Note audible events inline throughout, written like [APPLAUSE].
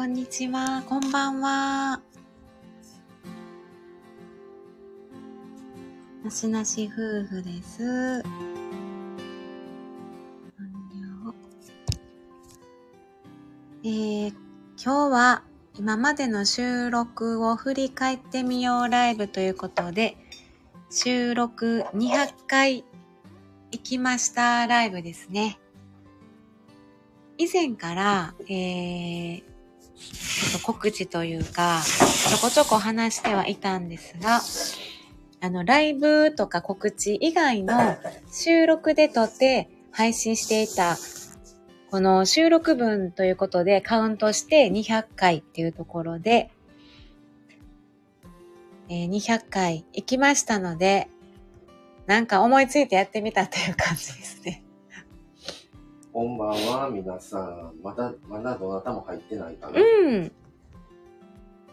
こんにちは。こんばんは。なしなし夫婦です。えー、今日は今までの収録を振り返ってみようライブということで、収録200回行きましたライブですね。以前から、えー、告知というか、ちょこちょこ話してはいたんですが、あの、ライブとか告知以外の収録で撮って配信していた、この収録分ということでカウントして200回っていうところで、えー200回行きましたので、なんか思いついてやってみたという感じですね。こんばんは、皆さん。まだ、まだどなたも入ってないかな。うん。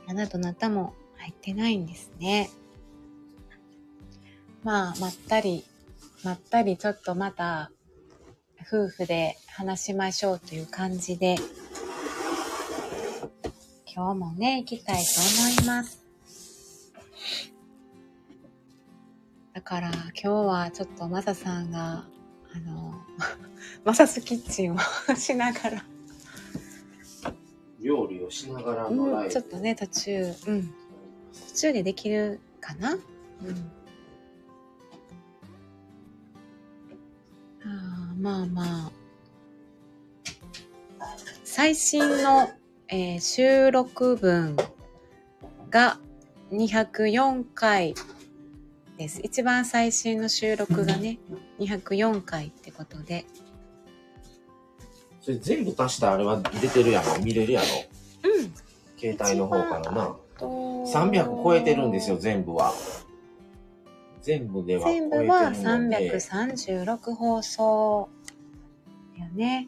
あなたなたも入ってないんですね。まあ、まったり、まったりちょっとまた、夫婦で話しましょうという感じで、今日もね、行きたいと思います。だから今日はちょっとマサさんが、あの、マサスキッチンをしながら、料理をしながらのライうん、ブ。ちょっとね、途中、うん、途中でできるかな？うん。あーまあまあ。最新の、えー収録分が204回です。一番最新の収録がね、204回ってことで。それ全部足したあれは出てるやろ？見れるやろ？うん。携帯の方からな。と300超えてるんですよ、全部は。全部では超えて全部はるので。336放送よね。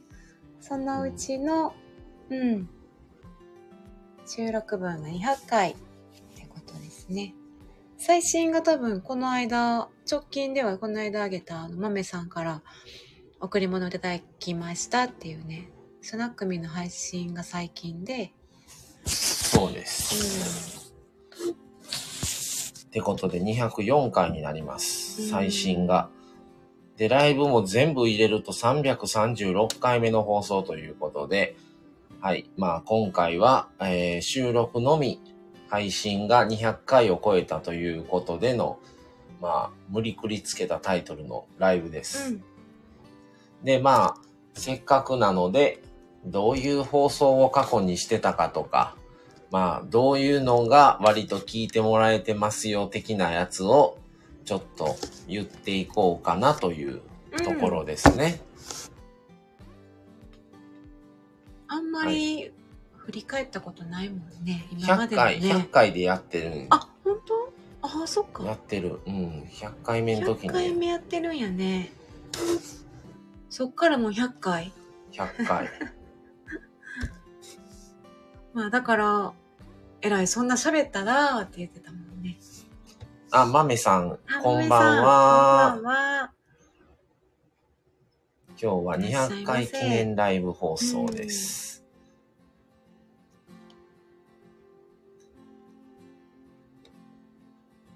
そのうちの、うん、収録分が200回ってことですね。最新が多分この間、直近ではこの間あげたあの豆さんから贈り物をいただきましたっていうね、スナックミの配信が最近で、そうでうす。ん、ってことで204回になります。うん最新が。で、ライブも全部入れると336回目の放送ということで、はい。まあ今回は、えー収録のみ配信が200回を超えたということでの、まあ無理くりつけたタイトルのライブです。うん、で、まあ、せっかくなので、どういう放送を過去にしてたかとか、まあ、どういうのが割と聞いてもらえてますよ的なやつを、ちょっと言っていこうかなというところですね。あんまり振り返ったことないもんね。今ま100回、でのね。100回でやってる。あ、本当？あ、そっか。やってる。うん。100回目の時100回に目やってるんやね。そっからもう100回。100回。[LAUGHS] まあだから、えらい、そんな喋ったなーって言ってたもんね。あ、まめさん、あこんばんは。こんばんは。今日はいらっしゃい200ませ回記念ライブ放送です。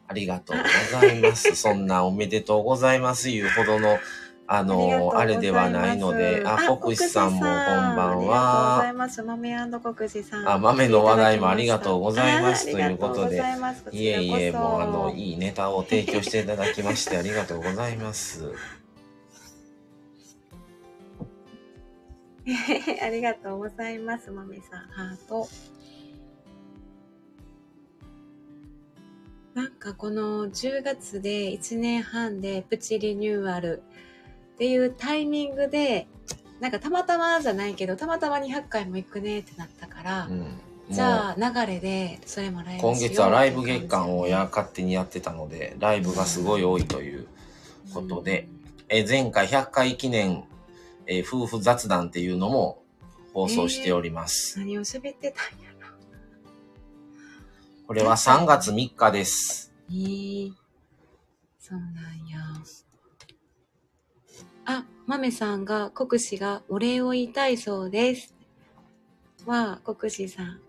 ありがとうございます。そんなおめでとうございますいうほどの、あの、あれではないので、あ、国士さんもこんばんありがとうござは。います。豆国士さん。あ豆の話題もありがとうございますということでざいえいえ、もうあの、いいネタを提供していただきましてありがとうございます。ありがとうございます、まめさん。ハート。なんかこの10月で1年半でプチリニューアルっていうタイミングで、なんかたまたまじゃないけど、たまたま200回も行くねってなったから、うん。もじゃあ流れでそれもライブ今月はライブ月間をやや勝手にやってたので、ライブがすごい多いということで、えー前回100回記念、えー夫婦雑談っていうのも放送しております。何を喋ってたんやろ。これは3月3日です。えー、そうなんや。あ、豆さんが、国士がお礼を言いたいそうです。わあ、国士さん。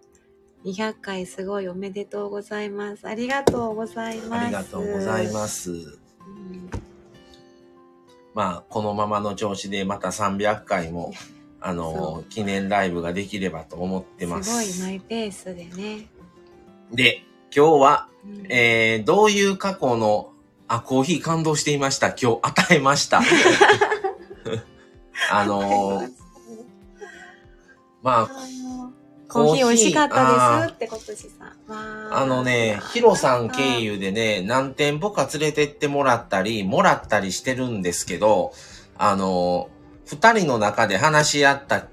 200回すごいおめでとうございます。ありがとうございます。ありがとうございます。す。うんまあ、このままの調子でまた300回も、あその、記念ライブができればと思ってます。すごいマイペースでね。で、今日は、うんえー、どういう過去の、あ、コーヒー感動していました。今日与えました。あのーまあ、コーヒー美味しかったあですって国士さん。わあのね、ヒロさん経由でね、何店舗か連れてってもらったり、もらったりしてるんですけど、あの、二人の中で話し合った、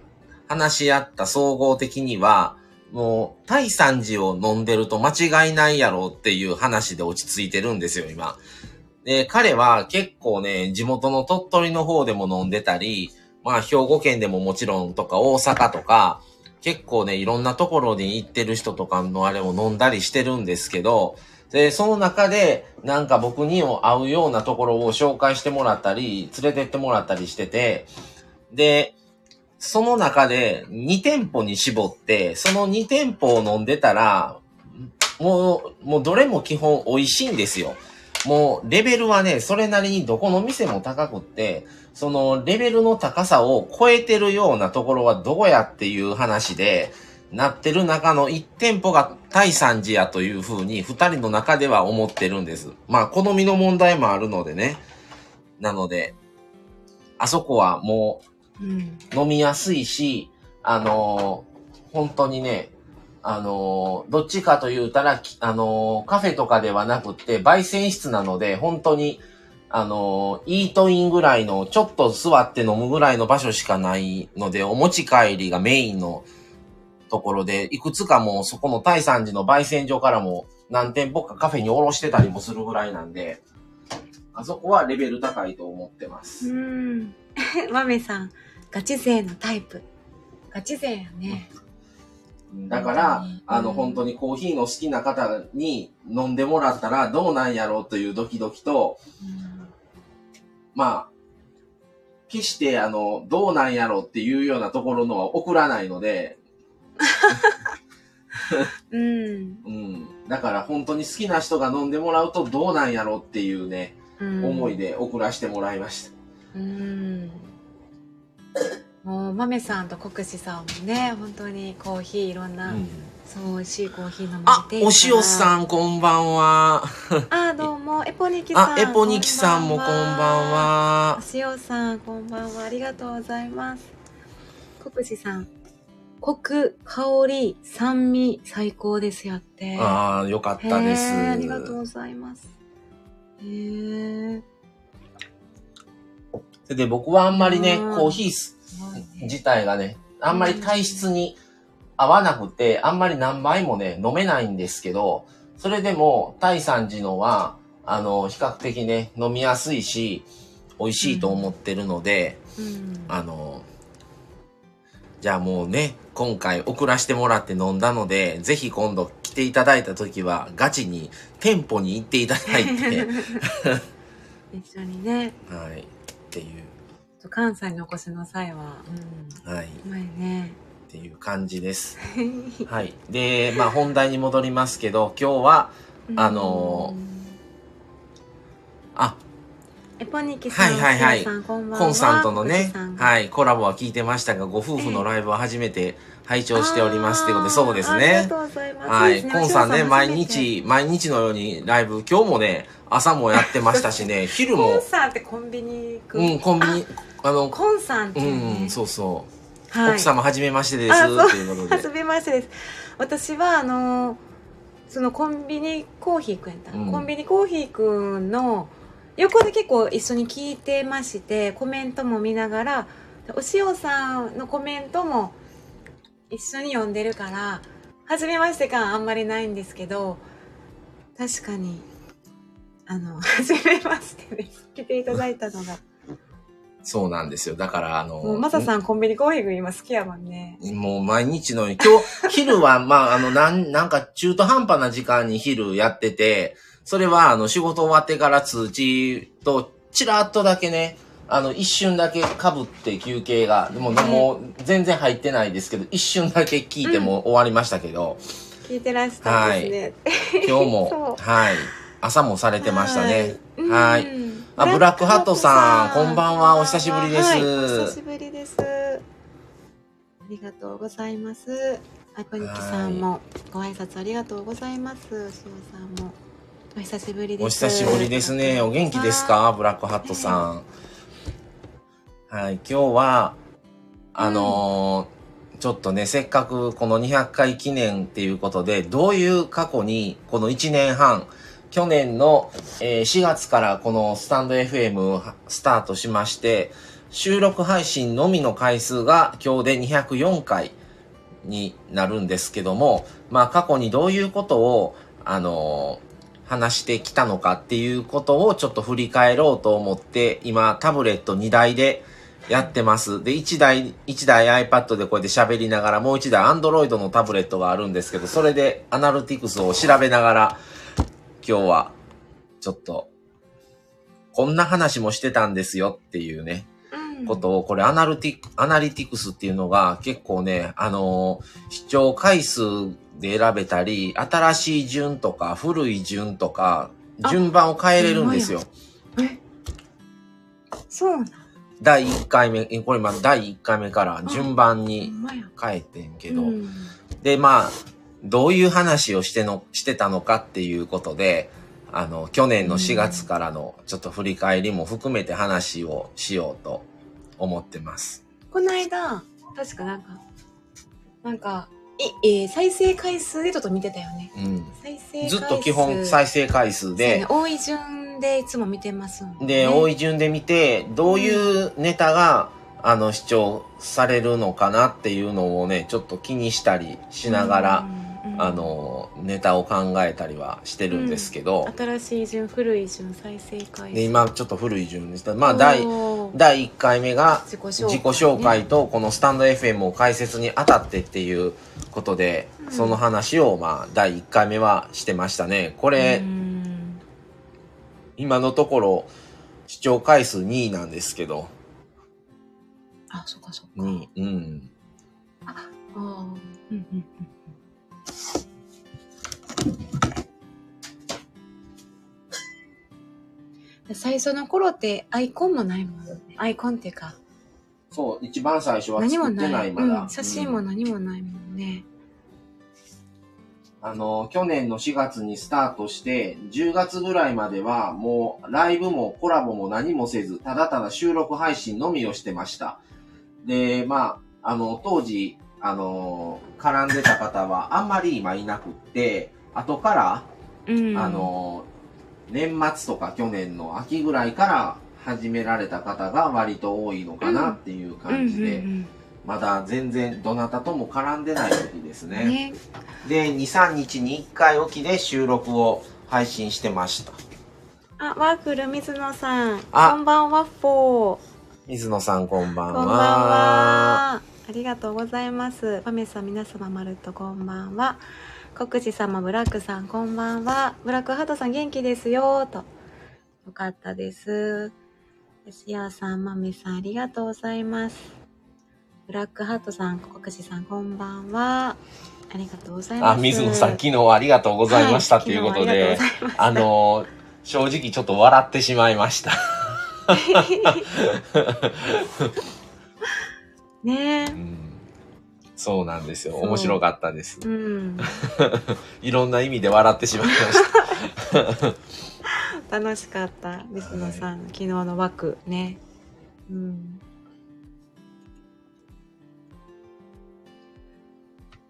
話し合った総合的には、もう、大山寺を飲んでると間違いないやろうっていう話で落ち着いてるんですよ、今。で、彼は結構ね、地元の鳥取の方でも飲んでたり、まあ、兵庫県でももちろんとか、大阪とか、結構ね、いろんなところに行ってる人とかのあれを飲んだりしてるんですけど、で、その中で、なんか僕にも合うようなところを紹介してもらったり、連れてってもらったりしてて、で、その中で2店舗に絞って、その2店舗を飲んでたら、もう、もうどれも基本美味しいんですよ。もう、レベルはね、それなりにどこの店も高くって、そのレベルの高さを超えてるようなところはどこやっていう話で、なってる中の1店舗が大山寺やというふうに2人の中では思ってるんです。まあ、好みの問題もあるのでね。なので、あそこはもう。飲みやすいし、あのー本当にね、あのーどっちかと言うたら、あのーカフェとかではなくて、焙煎室なので、本当に、あのーイートインぐらいの、ちょっと座って飲むぐらいの場所しかないので、お持ち帰りがメインのところで、いくつかもうそこの大山寺の焙煎所からも何店舗かカフェにおろしてたりもするぐらいなんで、あそこはレベル高いと思ってます。うん。マメさん、ガチ勢のタイプ。ガチ勢やね。だからあの、うん本当にコーヒーの好きな方に飲んでもらったらどうなんやろうというドキドキと、まあ、決して、あの、どうなんやろうっていうようなところのは送らないので、うん。うん。だから本当に好きな人が飲んでもらうとどうなんやろうっていうね、うん。思いで送らせてもらいました。うん。もう、マメさんと国士さんもね、本当にコーヒーいろんな、うんそう、美味しいコーヒー飲まれあてい、るお塩さんこんばんは。[LAUGHS] あ、どうも、エポニキさん。、あエポニキさんもこんばんは。お塩さん、こんばんは。ありがとうございます。国士さん。コク、香り、酸味、最高ですよって。ああ、よかったです。へーありがとうございます。へえ。で僕はあんまりね、うんコーヒーす。自体がね、あんまり体質に合わなくて、あんまり何杯もね、飲めないんですけど、それでも、大山寺のは、あの、比較的ね、飲みやすいし、美味しいと思ってるので、うん。あの、じゃあもうね、今回送らせてもらって飲んだので、ぜひ今度来ていただいた時は、ガチに店舗に行っていただいて、[LAUGHS] 一緒にね、はい、っていう、関西にお越しの際は、はい、うん。うまいね。っていう感じです。[LAUGHS] はい。で、まあ本題に戻りますけど、今日は、あのうんあ、エポニキさん、はいはいはい。コンさんとのねはい、コラボは聞いてましたが、ご夫婦のライブは初めて拝聴しておりますっていうことで、そうですねが。とうございます。はい。コンさんね、毎日、毎日のようにライブ、今日もね、朝もやってましたしね、昼 [LAUGHS] コンも、さんってコンビニ行く。うん、コンビニ、ああ。の、コンさんってういうね。ん、そうそう。はい。奥様はじめましてです、っていうことで。はじめましてです。私は、あの、そのコンビニコーヒーくんやった、うんコンビニコーヒーくんの横で結構一緒に聞いてまして、コメントも見ながら、お塩さんのコメントも一緒に読んでるから、はじめまして感あんまりないんですけど、確かに、あの、[LAUGHS] はじめましてです。来ていただいたのが。そうなんですよ。だから、あの、もう、マサさんコンビニコーヒー今好きやもんね。もう毎日のように、今日、[LAUGHS] 昼は、まあ、あの、なん、なんか中途半端な時間に昼やってて、それは、あの、仕事終わってから通知と、ちらっとだけね、あの、一瞬だけ被って休憩が、でも、もう全然入ってないですけど、一瞬だけ聞いても終わりましたけど、聞いてらしたんですね。今日そも、[LAUGHS] うはい、朝もされてましたね。ははいい。うんあブラックハットさんこんばんはお久しぶりですはいお久しぶりです。ありがとうございます。あこにきさんもご挨拶ありがとうございます。しおさんもお久しぶりです。お久しぶりですね。お元気ですか？ブラックハットさん。はい、今日は、あのーちょっとね、せっかくこの200回記念っていうことで、どういう過去に、この1年半、去年の、えー4月からこのスタンド FM スタートしまして、収録配信のみの回数が今日で204回になるんですけども、まあ過去にどういうことを、あのー話してきたのかっていうことをちょっと振り返ろうと思って、今タブレット2台でやってます。で、1台、1台 iPad でこうやって喋りながら、もう1台 Android のタブレットがあるんですけど、それでアナルティクスを調べながら、今日はちょっと、こんな話もしてたんですよっていうね、うん。ことを、これアナルティアナリティクスっていうのが結構ね、あのー視聴回数で選べたり、新しい順とか古い順とか、順番を変えれるんですよ。え？そうなん？第1回目、えこれ今第1回目から順番ほに変えてんけど、うん。で、まあ、どういう話をしての、してたのかっていうことで、あの、去年の4月からのちょっと振り返りも含めて話をしようと思ってます。この間、確かなんか、なんか、い、えー再生回数でちょっと見てたよね。うん。再生回数。ずっと基本再生回数でね、、多い順でいつも見てますもんね。で、多い順で見て、どういうネタが、あの、視聴されるのかなっていうのをね、ちょっと気にしたりしながら、、うんうんあ、の、ネタを考えたりはしてるんですけど、新しい順、古い順、再生回数。で、今ちょっと古い順にした。まあ、第、第1回目が自己紹介、とこのスタンド FM を解説にあたってっていうことで、うんその話をまあ第1回目はしてましたね。こうれ、ん今のところ視聴回数2位なんですけど、あ、そっかそっか。2位。うん。あーうんうんうん最初の頃ってアイコンもないもんね。アイコンっていうか、そう、一番最初は何も作ってな。ないい、まだ。うん、写真も何もないもんね。あの、去年の4月にスタートして、10月ぐらいまではもうライブもコラボも何もせず、ただただ収録配信のみをしてました。で、まあ、あの、当時、あの、絡んでた方はあんまり今いなくって、後から、うん。あ、の、年末とか去年の秋ぐらいから始められた方が割と多いのかなっていう感じで、うんまだ全然どなたとも絡んでない時ですうんうんね。で、2、3日に1回おきで収録を配信してました。あ、ワッフル水野さん。あこんばんは、フォー。水野さんこんばんは。こんばんは。ありがとうございます。パメさん、皆様、まるっとこんばんは。国士様、ブラックさん、こんばんは。ブラックハートさん、元気ですよ。と。よかったです。シアさん、マメさん、ありがとうございます。ブラックハートさん、国士さん、こんばんは。ありがとうございます。あ、水野さん昨日はありがとうございましたということで、ああの、正直ちょっと笑ってしまいました。[LAUGHS] ねえ。うんそうなんですよ。面白かったです。うん。[LAUGHS] いろんな意味で笑ってしまいました。[LAUGHS] 楽しかった水野さん、昨日の枠ねうん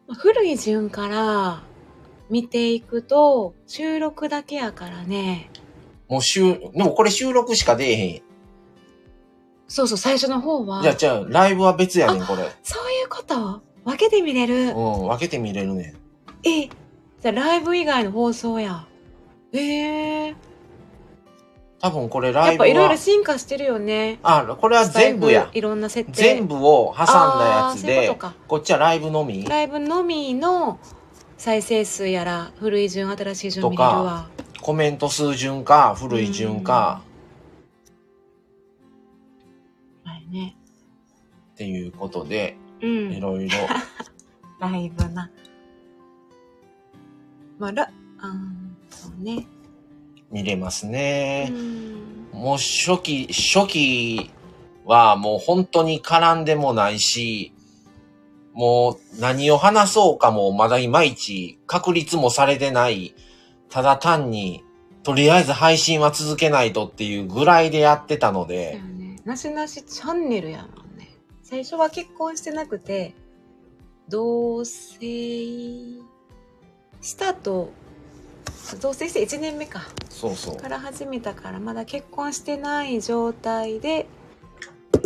古い順から見ていくと収録だけやからねもう収、でもこれ収録しか出えへん。そうそう最初の方はじゃあ、じゃあ、ライブは別やねん、これ。そういうこと？分けて見れる。うん、分けて見れるね。ん。えじゃあライブ以外の放送や。ええ。多分これライブやっぱいろいろは、進化してるよね。あ、これは全部や。いろんな設定。全部を挟んだやつあーそういうでことか、こっちはライブのみ。ライブのみの再生数やら古い順新しい順見れるわ。コメント数順か、古い順か、ね。っていうことで、うん。いろいろ、[LAUGHS] ライブな。まあ、ら、うん、そうね。見れますうね。ん。もう初期、初期はもう本当に絡んでもないし、もう何を話そうかもまだいまいち確立もされてない。ただ単に、とりあえず配信は続けないとっていうぐらいでやってたので、ね。なしなしチャンネルやもんね。最初は結婚してなくて、同棲したと、同棲して1年目か。そうそう。から始めたから、まだ結婚してない状態で、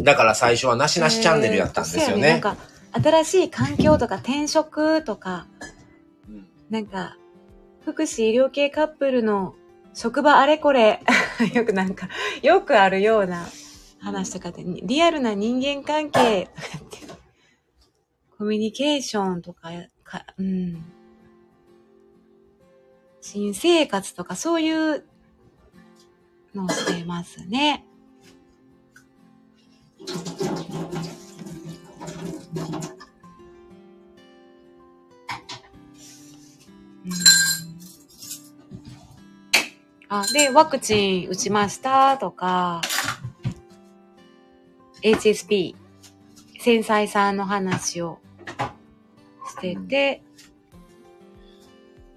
だから最初はなしなしチャンネルやったんですよねえーそうやなん。か、新しい環境とか転職とか、うんなんか、福祉医療系カップルの職場あれこれ、[LAUGHS] よくなんか、よくあるような話とかで、リアルな人間関係とか、コミュニケーションとか、かうん。新生活とかそういうのをしてますね。うんあ、で、ワクチン打ちましたとか、HSP、繊細さんの話をしてて、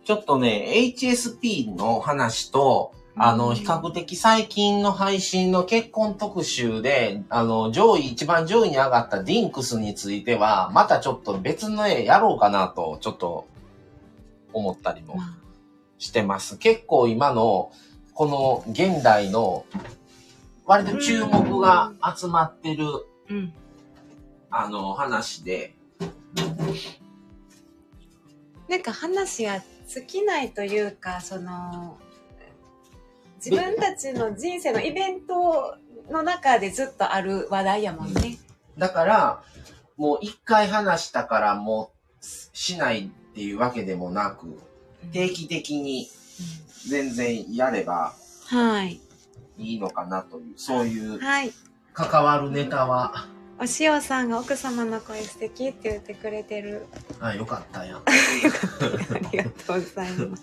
ちょっとね、HSP の話と、あの、うん比較的最近の配信の結婚特集で、あの、上位、一番上位に上がったディンクスについては、またちょっと別の絵やろうかなと、ちょっと思ったりもまあしてます。結構今の、この現代の、割と注目が集まってる、うん。あの、話で、なんか話が尽きないというか、その、自分たちの人生のイベントの中でずっとある話題やもんね。だから、もう一回話したからもうしないっていうわけでもなく、定期的に全然やればはい。いいのかなという、そういうはい。関わるネタは、お塩さんが奥様の声素敵って言ってくれてる。あ、よかったやん。[LAUGHS] ありがとうございます。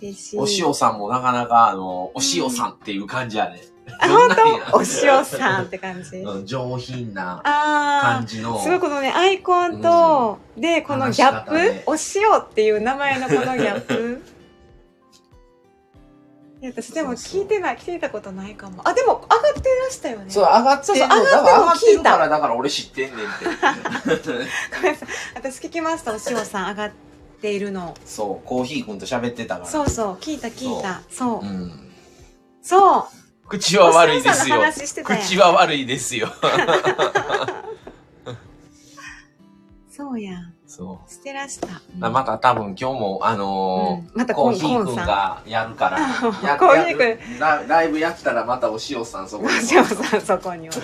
嬉しい。お塩さんもなかなか、あの、お塩さんっていう感じやね。あ、どんなんや本当お塩さんって感じ。うん上品なあ感じのあ、。すごいこのね、アイコンと、で、このギャップ、ねお塩っていう名前のこのギャップ？私でも聞いてない、聞いたことないかも。あ、でも上がってらしたよね。そう、上がってる上がってる聞いたから、だから俺知ってんねんって。[LAUGHS] ごめんなさい。私聞きました、お塩さん上がっているの。そう、コーヒーくんと喋ってたから。そうそう、聞いた聞いた。そうう。ん。そう。口は悪いですよ口は悪いですよ。[LAUGHS] そうやん。そう。してらした。また多分今日も、あのーうんまたコーヒーくんがやるから、やコーヒーくんラライブやったらまたお塩さんそこに。お塩さん、そこにおる。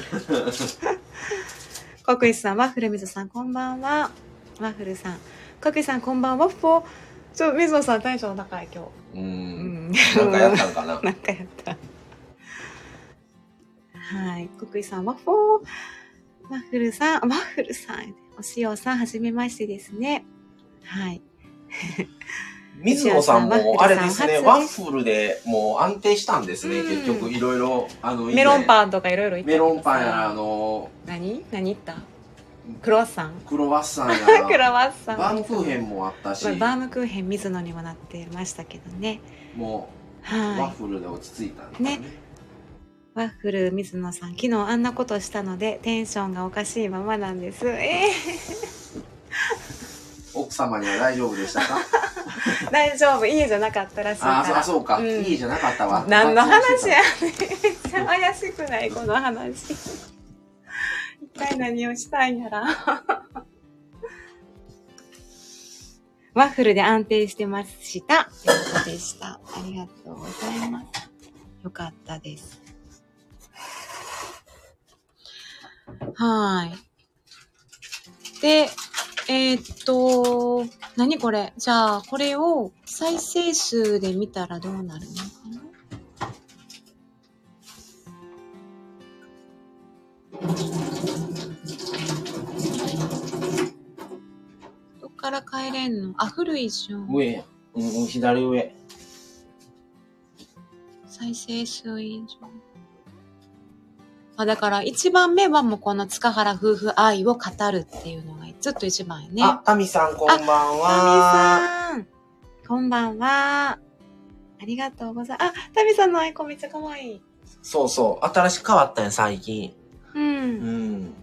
国石さん、ワッフル水さん、こんばんは。ワッフルさん。国石さん、こんばんは。ワッフォー。ちょ、水野さん、テンション高い、今う。日。うんん。なんかやったんかな。[LAUGHS] なんかやった。はい。国井さん、ワッフォー。ワッフルさん、ワッフルさん。お塩さん、はじめましてですね。はい。[LAUGHS] 水野さんもあれですね、[LAUGHS] ワワッフルでもう安定したんですね、うん結局いろいろ。あの、メロンン。パンとかいろいろメロンパンやら、あの、何？何言った？クロワッサン？クロワッサン [LAUGHS] クロワッサン。バームクーヘンもあったしまあ、、バームクーヘン水野にもなってましたけどね。もう、ワッはい。フルで落ち着いたんですね。ねワッフル水野さん、昨日あんなことしたのでテンションがおかしいままなんです。え [LAUGHS] 奥様には大丈夫でしたか？ー、[LAUGHS] 大丈夫。家じゃなかったらしいから。ああ、そうか、うん家じゃなかったわ。何の話やねん。めっちゃ怪しくないこの話。一体何をしたいんやら。ワッフルで安定してました。ということでした。ありがとうございます。よかったです。はい。で、えー、っと、何これ？じゃあ、これを再生数で見たらどうなるのかな？どっから帰れんの？あ、古いじゃん。上や。うん、左上。再生数以上。あ、だから一番目はもうこの塚原夫婦愛を語るっていうのがずっと一番やね。あ、タミさんこんばんタミは。さん。こんばんは。ありがとうございます。あ、タミさんのアイコンめっちゃ可愛い。そうそう。新しく変わったんや、最近。う。うんん。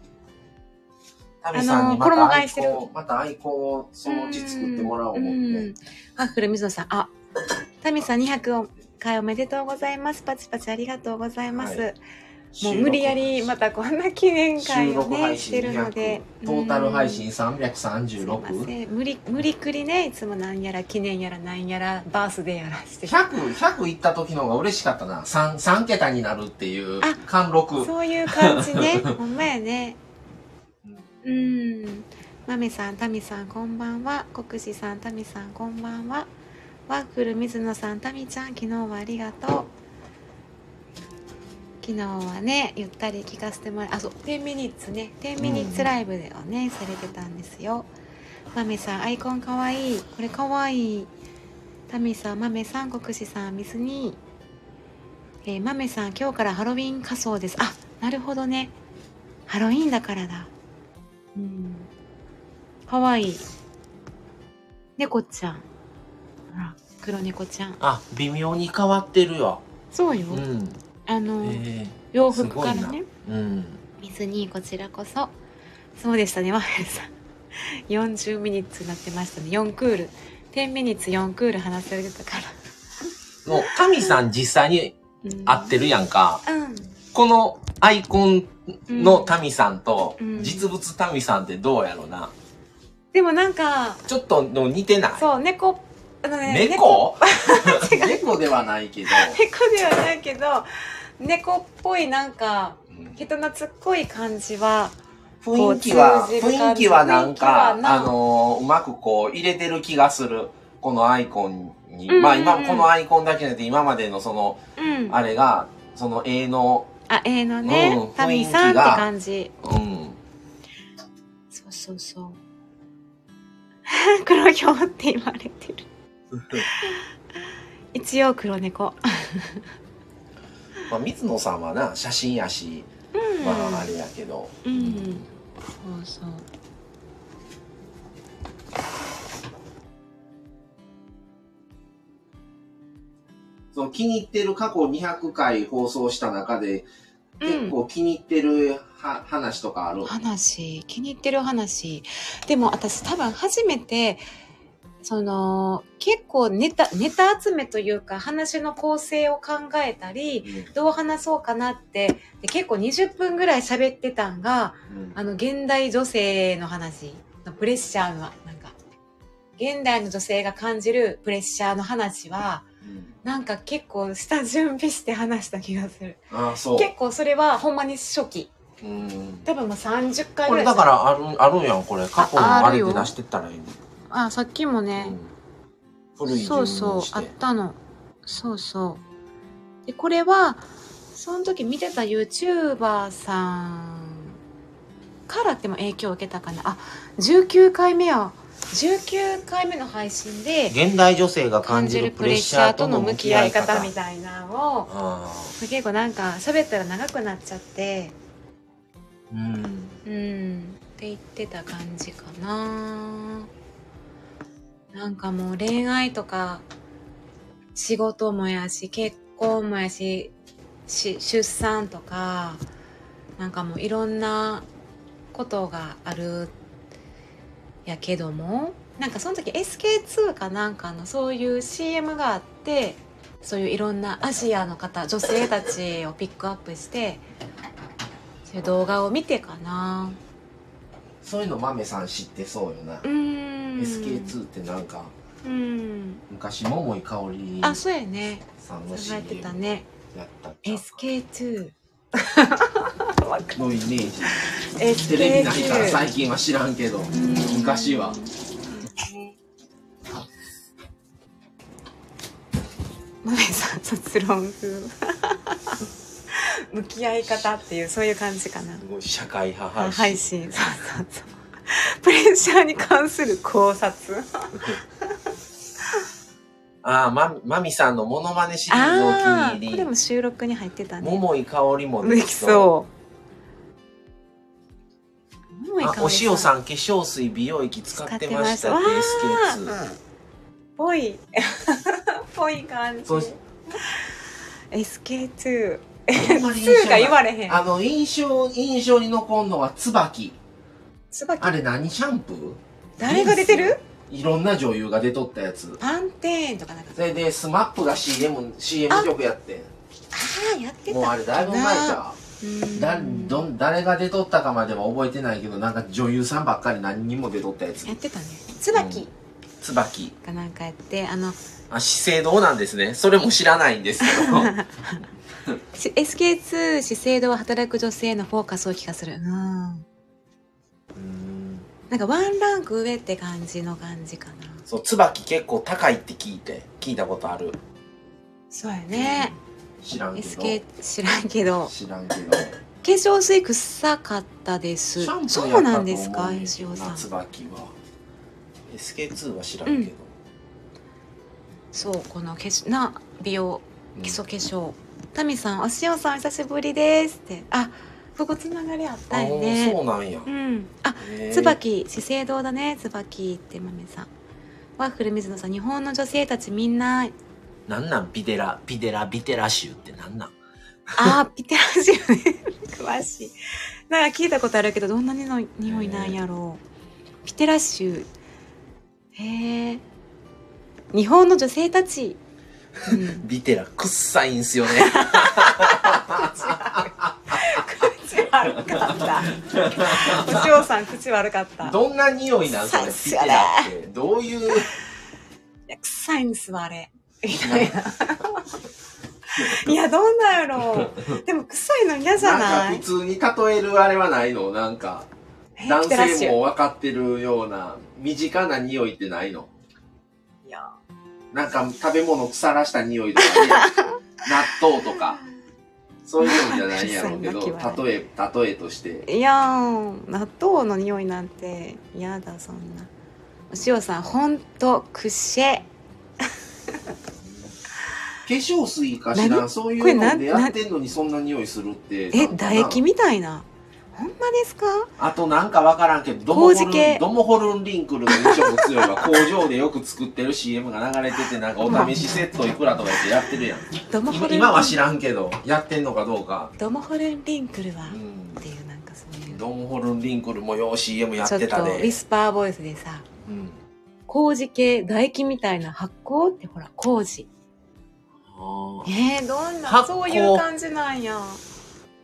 タミさんにまたアイコン、またアイコンをそのうち作ってもらおう思って。んワッフル水野さん、あ、タミさん200回おめでとうございます。パチパチありがとうございます。はいもう無理やりまたこんな記念会収をね、してるので200。トータル配信うんすいま336。せん無理、無理くりね、いつもなんやら記念やらなんやらバースデーやらして。100、100いった時の方が嬉しかったな。3、3桁になるっていうあ貫禄。そういう感じね。[LAUGHS] ほんまやね。うん。まめさん、たみさん、こんばんは。国士さん、たみさん、こんばんは。ワッフル水野さん、たみちゃん、昨日はありがとう。昨日はね、ゆったり聞かせてもらい、あ、そう、10ミニッツね、10ミニッツライブでをね、されてたんですよ。まめさん、アイコンかわいい。これかわいい。たみさん、まめさん、国士さん、ミスニー。えー、まめさん今日からハロウィン仮装ですあなるほどねハロウィンだからだうんかわいい猫ちゃんほら黒猫ちゃんあ、微妙に変わってるよ。そうよ、うん。あの、え洋服からね。えうん。水にこちらこそ。そうでしたね。まめさん。40ミニッツになってましたね。4クール。10ミニッツ4クール話されてたから。もう、タミさん実際にうん。会ってるやんか。うん。このアイコンのタミさんとうん。実物タミさんってどうやろな。でもなんかちょっと似てない？そう猫あのね猫？[LAUGHS] 猫ではないけど。猫ではないけど猫っぽいなんかうん。人懐っこい感じは雰囲気は、雰囲気はなんか、あのーうまくこう入れてる気がする。このアイコンに。うんうんうん。まあ今、このアイコンだけじゃなくて今までのその、うん。あれが、その絵の、あええのね、うんタミさんって感じ。うん。そうそうそう。[LAUGHS] 黒ひょうって言われてる。[LAUGHS] 一応黒猫 [LAUGHS] まあ、水野さんはな、写真やし、うん、まああれやけど。うんそうそうその気に入ってる過去200回放送した中で、うん結構気に入ってるは話とかある。話気に入ってる話でも私多分初めてその結構ネタネタ集めというか話の構成を考えたりどう話そうかなってで結構20分ぐらい喋ってたんがうん。あの現代女性の話のプレッシャーのなんか現代の女性が感じるプレッシャーの話はうん。なんか結構下準備して話した気がする。ああ、そう。結構それはほんまに初期。うん。多分もう30回これぐらいだからある、あるんやん、これ。過去のあれで出してったらいいの。あさっきもね、うん。そうそうあったの。そうそう。でこれはその時見てた YouTuber さんからっても影響を受けたかな。あ19回目や19回目の配信で現代女性が感感じじるるプレッシャャーとの向き合い方みたいなのをあ結構なんか喋ったら長くなっちゃって。ーうん。うん。って言ってた感じかななんかもう恋愛とか仕事もやし結婚もやしし出産とかなんかもういろんなことがあるやけどもなんかその時 SK2 かなんかのそういう CM があってそういういろんなアジアの方女性たちをピックアップしてそういう動画を見てかなそういうの豆さん知ってそうよな。うーん SK2 ってなんか、うん。昔桃井かおりあそうやね。さんの CM てたね。やったっけ SK2 [LAUGHS] のイメージ。SK2 テレビないから最近は知らんけど、昔は。豆さん卒論風。[LAUGHS] 向き合い方っていうそういう感じかな。すごい社会派あ配信。配信。そうそうそう [LAUGHS] プレッシャーに関する考察。[LAUGHS] ああ、ま、まみさんのモノマネシリーズお気に入り。これも収録に入ってたね。桃井香りもできそう。桃井あかお塩さん化粧水美容液使ってました。って使ってま SK2 ぽい。[LAUGHS] ぽい感じ。そう。し SK2 あんまり印2が言象われへん。あの印象印象に残るのは椿椿。あれ何シャンプー？誰が出てる？いろんな女優が出とったやつ。パンテーンとかなんか。それでスマップが CM, CM 曲やってああやってた。もうあれだいぶ前じゃうん。だどん誰が出とったかまでは覚えてないけどなんか女優さんばっかり何人も出とったやつ。やってたね。椿。椿。かなんかやってあの。あ資生堂なんですね。それも知らないんですけど。[LAUGHS] し SK2 資生堂は働く女性へのフォーカスを聞かする。うんうんなんかワンランク上って感じの感じかな。そう椿結構高いって聞いて聞いたことある。そうやね、知らんけど。SK 知らんけど。知らんけど。化粧水臭かったです。そうなんですか？うねん吉尾さん。椿は。SK2 は知らんけど、そうこの化粧な美容うん基礎化粧。タミさんお塩さんお久しぶりですって。あここつながりあったよね。そうなんや。うん。あ椿資生堂だね椿って豆さん。ワッフル水野さん日本の女性たちみんななんなん？ビデラビデラビテラ臭ってなんなん？あーピテラジオね。[LAUGHS] 詳しい。なんか聞いたことあるけどどんなにの匂いなんやろう。ピテラ臭へえ日本の女性たち、[LAUGHS] うん、ビテラ臭いんすよね。[LAUGHS] 口悪かった。お塩さん口悪かった。どんな匂いなん？それビテラって。どういう？いや臭いんですわあれ。みたいないやどんなんやろう。でも臭いの嫌じゃない？か普通に例えるあれはないの？なんかえ？男性も分かってるような身近な匂いってないの？いや。なんか食べ物腐らした匂いとかね。納豆とかそういうのじゃないんやろうけど [LAUGHS] 例え例えとして。いやー納豆の匂いなんて嫌だそんな。お塩さんほんとくしえ化粧水かしら何？そういうのでやってんのにそんな匂いするって。え唾液みたいなほんまですか？あとなんかわからんけどドモホルンドモホルンリンクルの印象も強いわ。[LAUGHS] 工場でよく作ってる CM が流れててなんかお試しセットいくらとか言ってやってるやん。ドモホルン今今は知らんけどやってんのかどうか。ドモホルンリンクルは、うんっていうなんかそういう。ドモホルンリンクルもよう CM やっちょってとたでウィスパーボイスでさうん。麹系唾液みたいな発酵ってほら麹あー。えー、どんなそういう感じなんや。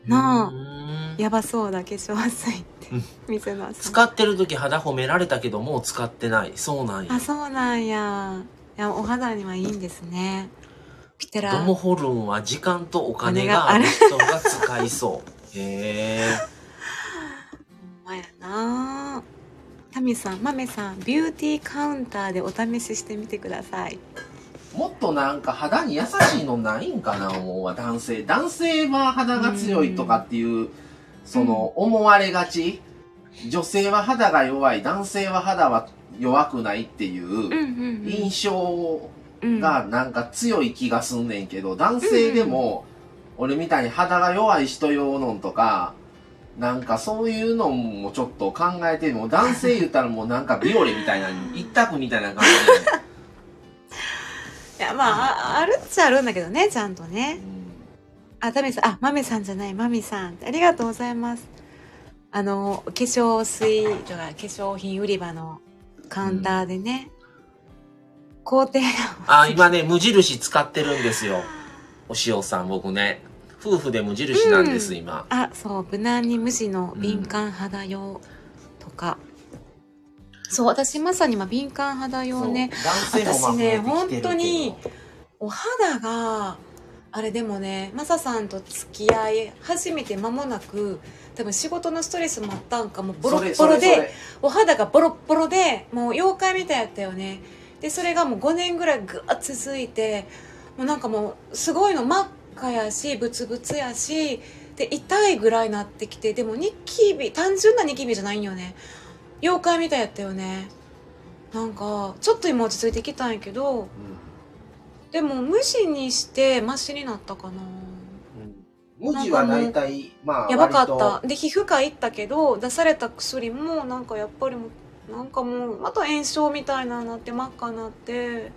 なあ。うんやばそうだ化粧水ってうん。水野さん使ってる時肌褒められたけどもう使ってない。そうなんや。あそうなんや。いやお肌にはいいんですね。ピテラドモホルンは時間とお金がある人が使いそう。[LAUGHS] へえ。ほんまやな。タミさんマメさんビューティーカウンターでお試ししてみてください。もっとなんか肌に優しいのないんかな思うわ。男性。男性は肌が強いとかっていう、その思われがち。女性は肌が弱い。男性は肌は弱くないっていううんうん印象うん。がなんか強い気がすんねんけど男性でも俺みたいに肌が弱い人用のんとかなんかそういうのもちょっと考えても男性言ったらもうなんかビオレみたいな一択みたいな感じで。[LAUGHS] いやまあああるっちゃあるんだけどねちゃんとねあタミさん。あマメさんじゃない。マミさん。ありがとうございます。あの化粧水とか化粧品売り場のカウンターでね、工程があ、今ね、無印使ってるんですよ。お塩さん、僕ね。夫婦で無印なんです、うん。今。あそう。無難に無地の敏感肌用とか、そう私まさに今敏感肌用ね。男性もまあ私ね本当にお肌があれでもねマサさんと付き合い始めて間もなく多分仕事のストレスもあったんかもうボロッボロでお肌がボロッボロでもう妖怪みたいやったよね。でそれがもう5年ぐらいぐわっ続いてもうなんかもうすごいの真っ赤やしブツブツやしで痛いぐらいになってきてでもニキビ単純なニキビじゃないんよね。妖怪みたいやったよね。なんかちょっと今落ち着いてきたんやけどでも無視にしてマシになったかな。無地は大体、まあ、やばかった。で皮膚科行ったけど出された薬もなんかやっぱりもうなんかもうまた炎症みたいなのなって真っ赤になって。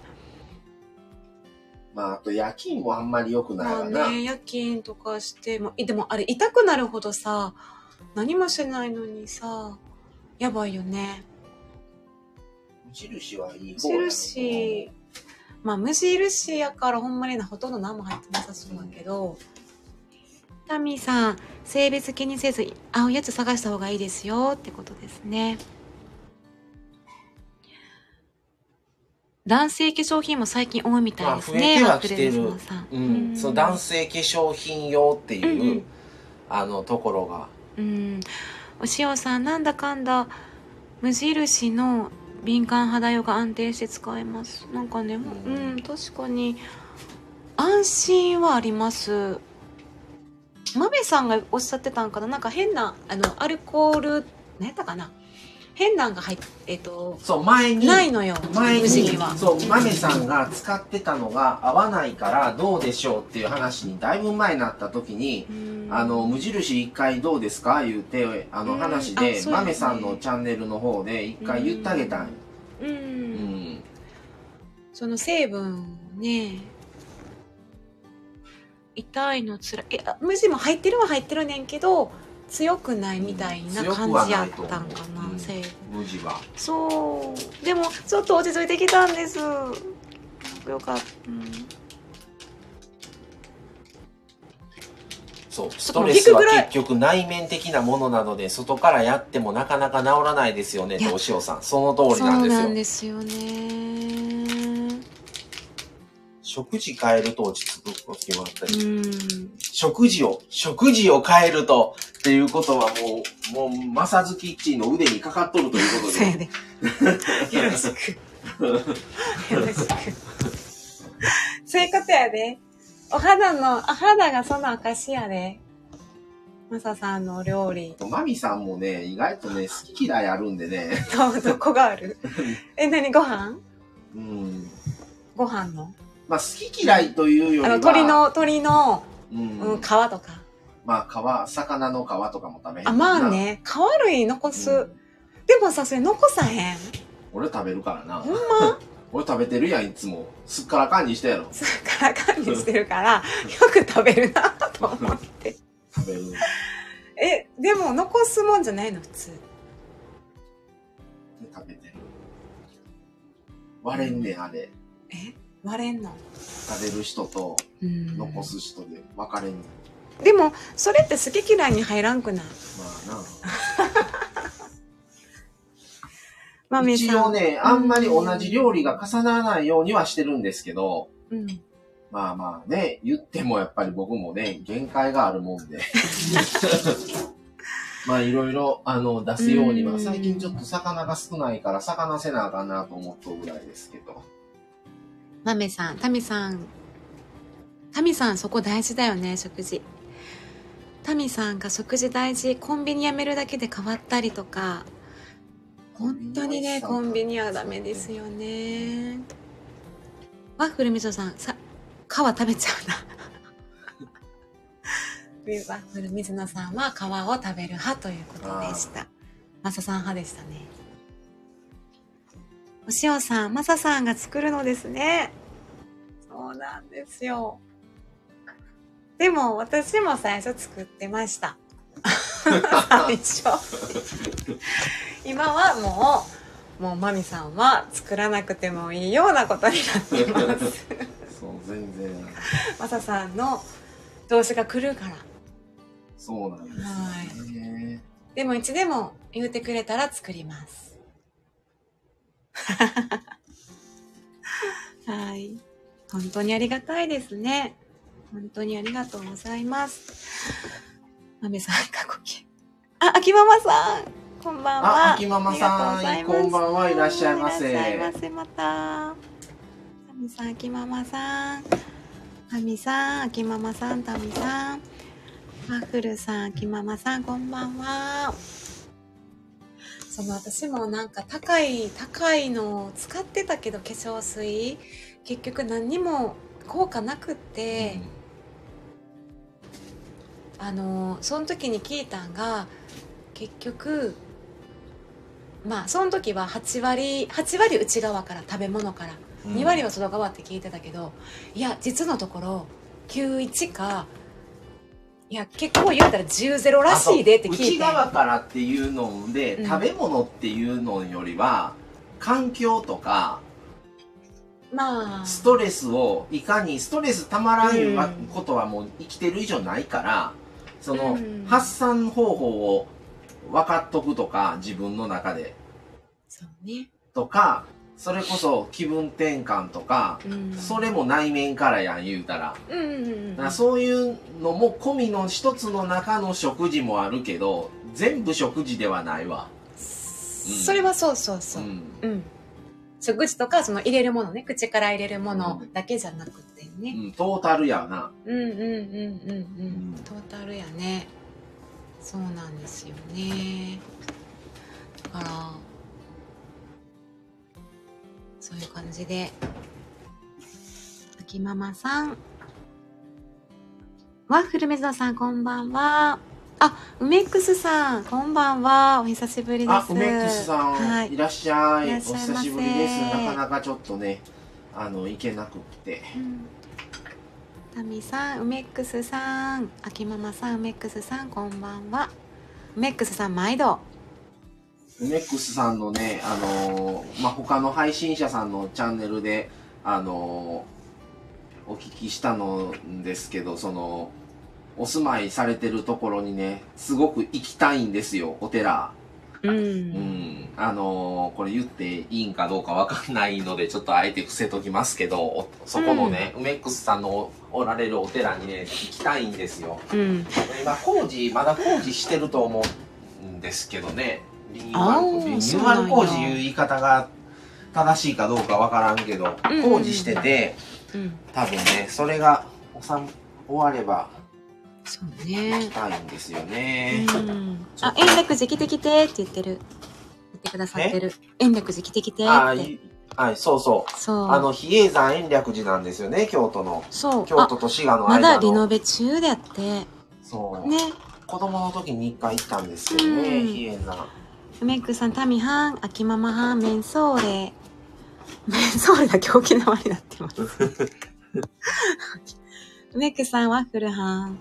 まあ、あと夜勤もあんまり良くないまあわな。ね夜勤とかしてもいでもあれ痛くなるほどさ何もしてないのにさやばいよね。無印はいい無方やけど印まあ無印やからほんまになほとんど何も入ってなさそうだけどタミーさん性別気にせず合うやつ探した方がいいですよってことですね。男性化粧品も最近多いみたいですね、まあ増えてはきてるマクレルスさんうん、その男性化粧品用っていう、うん。うん。あのところがうん、お塩さんなんだかんだ無印の敏感肌用が安定して使えます。なんかねううんん、確かに。安心はあります。マメさんがおっしゃってたんかな？なんか変なあのアルコール何やったかな？変なんが入ってえっとそう前にないのよ前には。そうマメさんが使ってたのが合わないからどうでしょうっていう話にだいぶ前になった時にうん。あの無印一回どうですか？言うてあうん。の話あでマメさんのチャンネルの方で一回言ってあげたんよ。うん、うん。その成分をね痛いのつらい。いや無地も入ってるは入ってるねんけど強くないみたいな感じやったんかな、うん。無地は。そう。でもちょっと落ち着いてきたんです。よかった、う。んそうストレスは結局内面的なものなので外からやってもなかなか治らないですよねとお塩さん。その通りなんそうですよ。なんですよね食事変えると落ち着く時もあったり。うん。食事を、食事を変えると、っていうことはもう、もう、マサズキッチンの腕にかかっとるということそうやで。でよろしく。よろしく。そういうことやで。お肌のお肌がその証やで。マサさんのお料理。マミさんもね、意外とね、好き嫌いあるんでね。どどこがある？え何ご飯？うん。ご飯の？まあ、好き嫌いというよりは、あの鳥の鳥の、うん、うん、皮とかまあ、皮、魚の皮とかも食べへんあまあ。ね皮類残す、うんでもさそれ残さへん俺食べるからなほ。んま？[LAUGHS] 俺食べてるやん、いつも。すっからかんにしてやろ。すっからかんにしてるからよく食べるなと思って食べる。えでも残すもんじゃないの普通で食べてる。割れんねん、あれ。え？割れんの食べる人とうん残す人で分かれんねん。でもそれって好き嫌いに入らんくない？まあな。[LAUGHS] マメさん一応ね、あんまり同じ料理が重ならないようにはしてるんですけど、うんまあまあね、言ってもやっぱり僕もね、限界があるもんで。[LAUGHS] まあいろいろ、あの、出すようには、うん最近ちょっと魚が少ないから、魚せなあかんなと思っとるぐらいですけど。マメさんタミさん。タミさんそこ大事だよね食事。タミさんが食事大事コンビニやめるだけで変わったりとか。本当にねコンビニはダメですよね。ワッフルみそさんさ皮食べちゃうな。ワッフル水野さんは皮を食べる派ということでした。マサさん派でしたねお塩さんマサさんが作るのですね。そうなんですよ。でも私も最初作ってました。[LAUGHS] 最初。今はもうもうマミさんは作らなくてもいいようなことになってます。そう、全然。マサさんの動詞が来るから。そうなんですね。でもいつでも言うてくれたら作ります [LAUGHS] はい。本当にありがたいですね。本当にありがとうございます。マメさん過去形。あ秋ママさん。こんばんは。あ秋ママさんこんばんは。いらっしゃいませ。いらっしゃいませまた。タミさん秋ママさん。タミさん秋ママさんタミさん。ワッフルさん秋ママさんこんばんはその私もなんか高い高いのを使ってたけど化粧水。結局何にも効果なくって、あのその時に聞いたんが結局まあその時は8割8割内側から食べ物からうん。2割は外側って聞いてたけどいや実のところ91かいや結構言うたら10ゼロらしいでって聞いて。内側からっていうので、うん。食べ物っていうのよりは環境とかまあ。ストレスをいかにストレスたまらんいうことはもう生きてる以上ないからその、うん。発散方法を分かっとくとか自分の中で。そうね。とかそれこそ気分転換とか、うん。それも内面からやん言うたら。うんうんうんそういうのも込みの一つの中の食事もあるけど全部食事ではないわ。それはそうそうそう。う、ん。うん。食事とかその入れるものね。口から入れるものだけじゃなくてうね、ん、トータルやな。うん、うんうんうんうん。ん。トータルやね。そうなんですよね。だからそういう感じで秋ママさんワッフルメズノさんこんばんはあ梅ックスさんこんばんはお久しぶりですあ、梅ックスさん、はいい、らっしゃい。いらっしゃいませお久しぶりです。なかなかちょっとね、あの、行けなくって。うんタミさん、梅ックスさん、秋ママさん、梅ックスさん、こんばんは。梅ックスさん、毎度。梅ックスさんのね、あのーまあ、他の配信者さんのチャンネルで、あのーお聞きしたのですけど、その、お住まいされてるところにね、すごく行きたいんですよ、お寺。う。うんん。あのーこれ言っていいんかどうかわかんないので、ちょっとあえて伏せときますけど、おそこのね、梅ックスさんのおおられるお寺にね、行きたいんですよ。うん。今工事まだ工事してると思うんですけどねリニューアあールリニューアル工事いう言い方が正しいかどうかわからんけど、うん工事しててうん。多分ねそれが収ま終わればそう行きね。たいんですよね、うん。あ、延暦寺来てきてって言ってる。言ってくださってる。延暦寺来て？きてって。あいはいそうそうそう。あの比叡山延暦寺なんですよね京都のそう。京都と滋賀のあ、まだ間のリノベ中であって。そう、ね。子供の時に一回行ったんですけどね、うん比叡山梅ックスさん、タミハン、秋ママハン、メンソーレ。メンソーレだけ沖縄になってます。[LAUGHS] 梅ックスさん、ワッフルハン。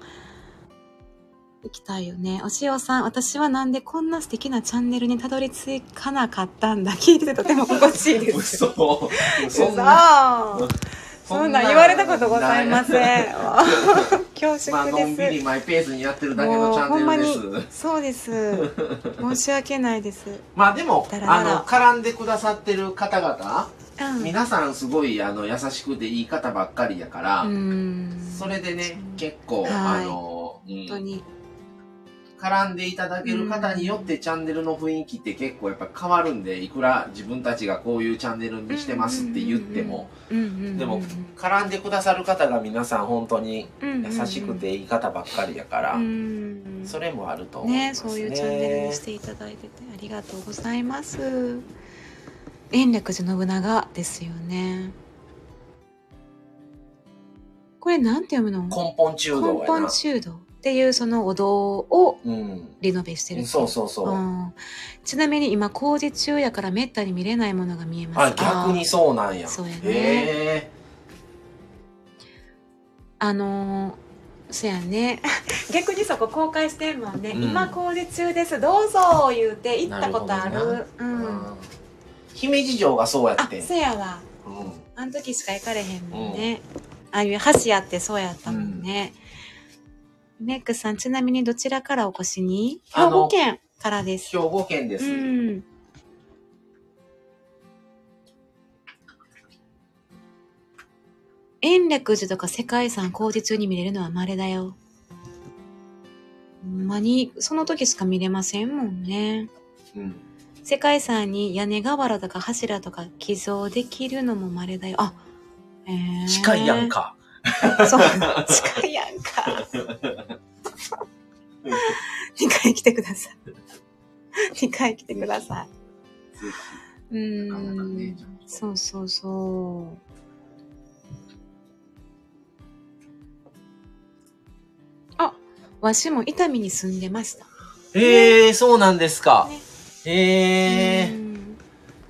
行きたいよね。お塩さん、私はなんでこんな素敵なチャンネルにたどり着かなかったんだ？聞いててとても心地いいです。嘘そんななそんなん言われたことございません。恐まあ、縮のんびです。りマイペースにやってるだけのチャンネルです。そうです。[LAUGHS] 申し訳ないです。まあでも、あの、絡んでくださってる方々、うん。皆さんすごい、あの、優しくていい方ばっかりやから、うん。それでね、結構、はいあの、うん本当に。絡んでいただける方によってチャンネルの雰囲気って結構やっぱ変わるんで、いくら自分たちがこういうチャンネルにしてますって言っても、でも、絡んでくださる方が皆さん本当に優優しくていい方ばっかりやから、うん、それもあると思いねますね。そういうチャンネルにしていただいててありがとうございます。延暦寺信長ですよね。これなんて読むの？根本中道根本。中道っていうそのお堂をうん。リノベしてる。っていそうそうそう。うん。ちなみに今工事中やからめったに見れないものが見えます。あ、逆にそうなんや。そうやね。へあのーそやね。[LAUGHS] 逆にそこ公開してんもんね、うん。今工事中です。どうぞ言うて行ったことある。なるほどうーん。姫路城がそうやあって。そやわ。うん。あの時しか行かれへんもんね、ああいう橋やってそうやったもんね、メックさんちなみにどちらからお越しに？兵あの庫県からです兵庫県です。うん延暦寺とか世界遺産工事中に見れるのは稀だよ。ほんまに、その時しか見れませんもんね。うん。世界遺産に屋根瓦とか柱とか寄贈できるのも稀だよ。あ、へー近いやん。か。[LAUGHS] そう、近いやんか。[LAUGHS] 2回来てください。2回来てくださぜい。うんそうそうそう。あ、わしも伊丹に住んでました。ええー、そうなんですか。ねええー。うん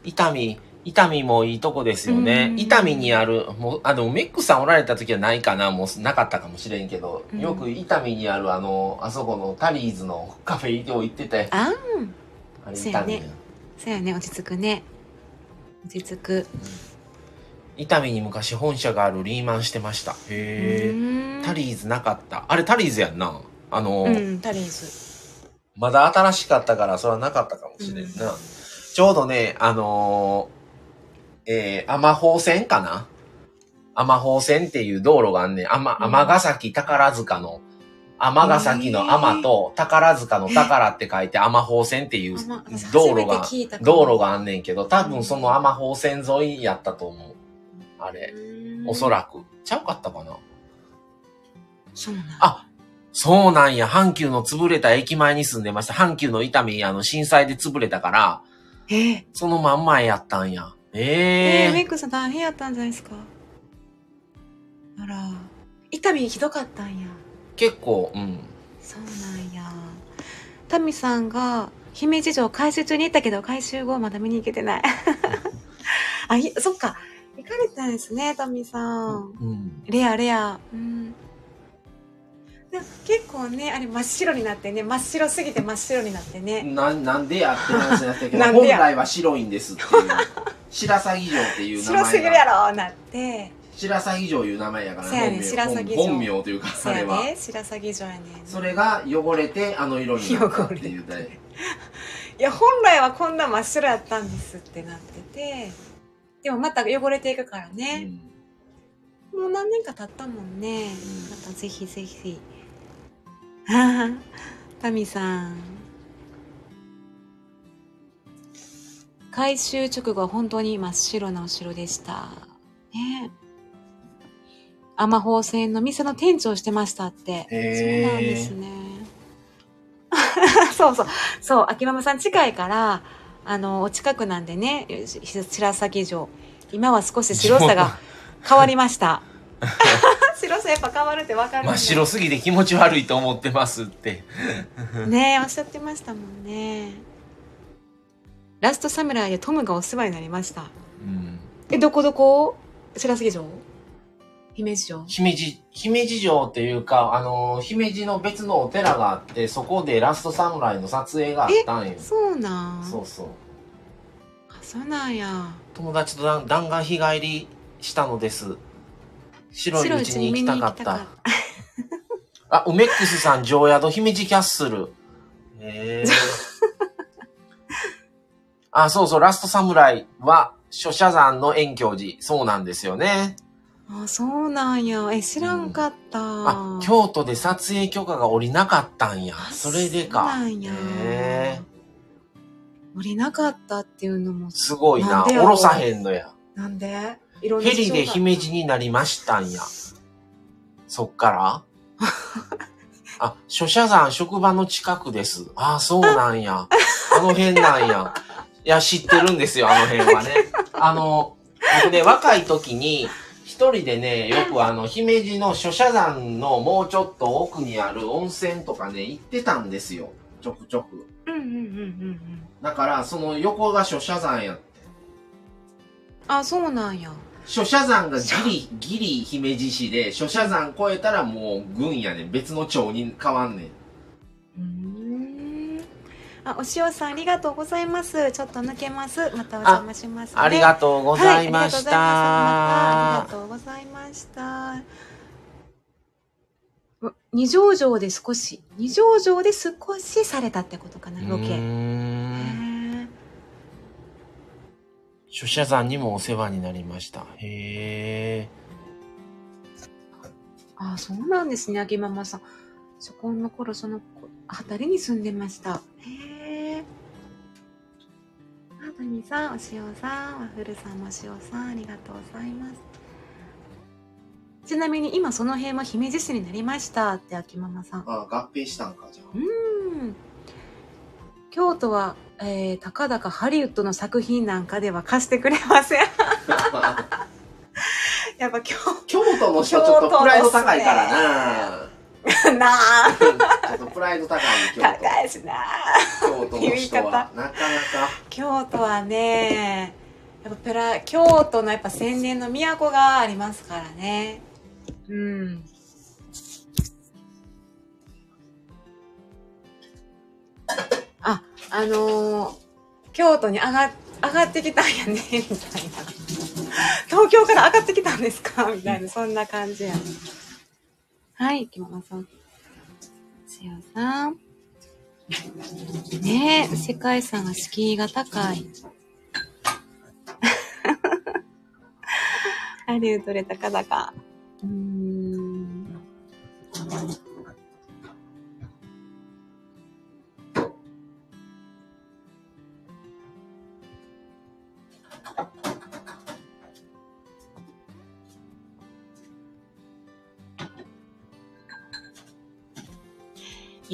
伊丹、伊丹もいいとこですよねう。ん伊丹にある、もう、あ、でもメックさんおられた時はないかな、もうなかったかもしれんけど、うんよく伊丹にあるあの、あそこのタリーズの [LAUGHS] カフェ行ってて、あん、あれ伊丹や。そうやね、落ち着くね。落ち着く。伊丹に昔本社があるリーマンしてました。へえ。ターリーズなかった。あれタリーズやんな。あの、うん、タリーズ。まだ新しかったからそれはなかったかもしれんな。ちょうどね、あのー、えー、天宝線かな？天宝線っていう道路があんねん。天、うん天ヶ崎宝塚の、天ヶ崎の天と宝塚の宝って書いて天宝線っていう道路が道路があんねんけど、多分その天宝線沿いやったと思う。あれ、おそららく。ちゃうかったかな？く。そうなんあそうなんや。阪急の潰れた駅前に住んでました。阪急の伊丹、あの、震災で潰れたから、えー、その真ん前やったんや。えー、メええイクさん大変やったんじゃないですか？あら、痛みひどかったんや。結構、うん。そうなんや。タミさんが姫路城回収中に行ったけど回収後まだ見に行けてない。[LAUGHS] あ、いそっか。行かれたんですね、タミさん。うん。レアレア。うん。で結構ね、あれ真っ白になってね、真っ白すぎて真っ白になってね。な、なんでやって話になったけど、[LAUGHS] 本来は白いんですっていう。白鷺城っていう名前が。白すぎるやろなって。白鷺城いう名前やからね本名というか、そあれは。白鷺城やね。それが汚れてあの色になったっていう汚れね。[LAUGHS] いや、本来はこんな真っ白やったんですってなってて、でもまた汚れていくからうね。んもう何年か経ったもんね。またぜひぜひ。はあ、タミさん。改修直後は本当に真っ白なお城でした。ね天宝線の店の店長をしてましたって。そうなんですね。[LAUGHS] そうそう。そう、秋ママさん近いから、あの、お近くなんでね、し白鷺城。今は少し白さが変わりました。[LAUGHS] 白さやっぱ変わるってわかる真っ白すぎて気持ち悪いと思ってますって。ねえ、おっしゃってましたもんね。ラストサムライでトムがお世話になりました。うんえ、どこどこ？白鷺城？姫路城？姫路、姫路城っていうか、あの、姫路の別のお寺があって、そこでラストサムライの撮影があったんよ。そうなん？そうそう。あ、そうなんや。友達と弾弾丸日帰りしたのです。白いうちに行きたかった。あ、ウメックスさん、常宿姫路キャッスル。へえ。[LAUGHS] あ、そうそう、ラストサムライは、諸社山の遠鏡寺。そうなんですよね。あ、そうなんや。え、知らんかった。あ、京都で撮影許可が下りなかったんや。あそれでそうか。なんや。へえ。降りなかったっていうのも、すごいな。なんでやろおろさへんのや。なんで？いろんなヘリで姫路になりましたんや。そっから？あ、諸社山職場の近くです。あ、そうなんや。あの辺なんや。いや、知ってるんですよ、あの辺はね。あの、僕ね、若い時に、一人でね、よくあの、姫路の諸社山のもうちょっと奥にある温泉とかね、行ってたんですよ。ちょくちょく。うんうんうんうんうん。だから、その横が諸社山やって。あ、そうなんや。諸社山がギリ、ギリ姫路市で、諸社山越えたらもう軍やねん。別の町に変わんねん。うーん。あ、お塩さんありがとうございます。ちょっと抜けます。またお邪魔します、ね。ありがとうございました。はい、ありがとうございます。またありがとうございました。う二条城で少し、二条城で少しされたってことかな、ロケ。諸社山にもお世話になりました。へえ。あ、そうなんですね、秋ママさん。そこの頃、その辺りに住んでました。へえ。あ、トニーさん、お塩さん、ワッフルさんもお塩さん、ありがとうございます。ちなみに今その辺は姫路市になりましたって秋ママさん。あ、合併したんか、じゃあ。うーん。京都は、えー、たかだかハリウッドの作品なんかでは貸してくれません。[LAUGHS] やっぱ京京都の人ちょっとプライド高いからな。都なあ、[LAUGHS] ちょっとプライド高い京都。高いしな京都の人は。なかなか。京都はね、やっぱプラ、京都のやっぱ千年の都がありますからね。うん。あ、のー京都に上が、上がってきたんやね、みたいな。東京から上がってきたんですか？みたいな、そんな感じやね。はい、木マさん。つよさん。ねえ、世界遺産が敷居が高い。[LAUGHS] ハリウッドで高々。うん。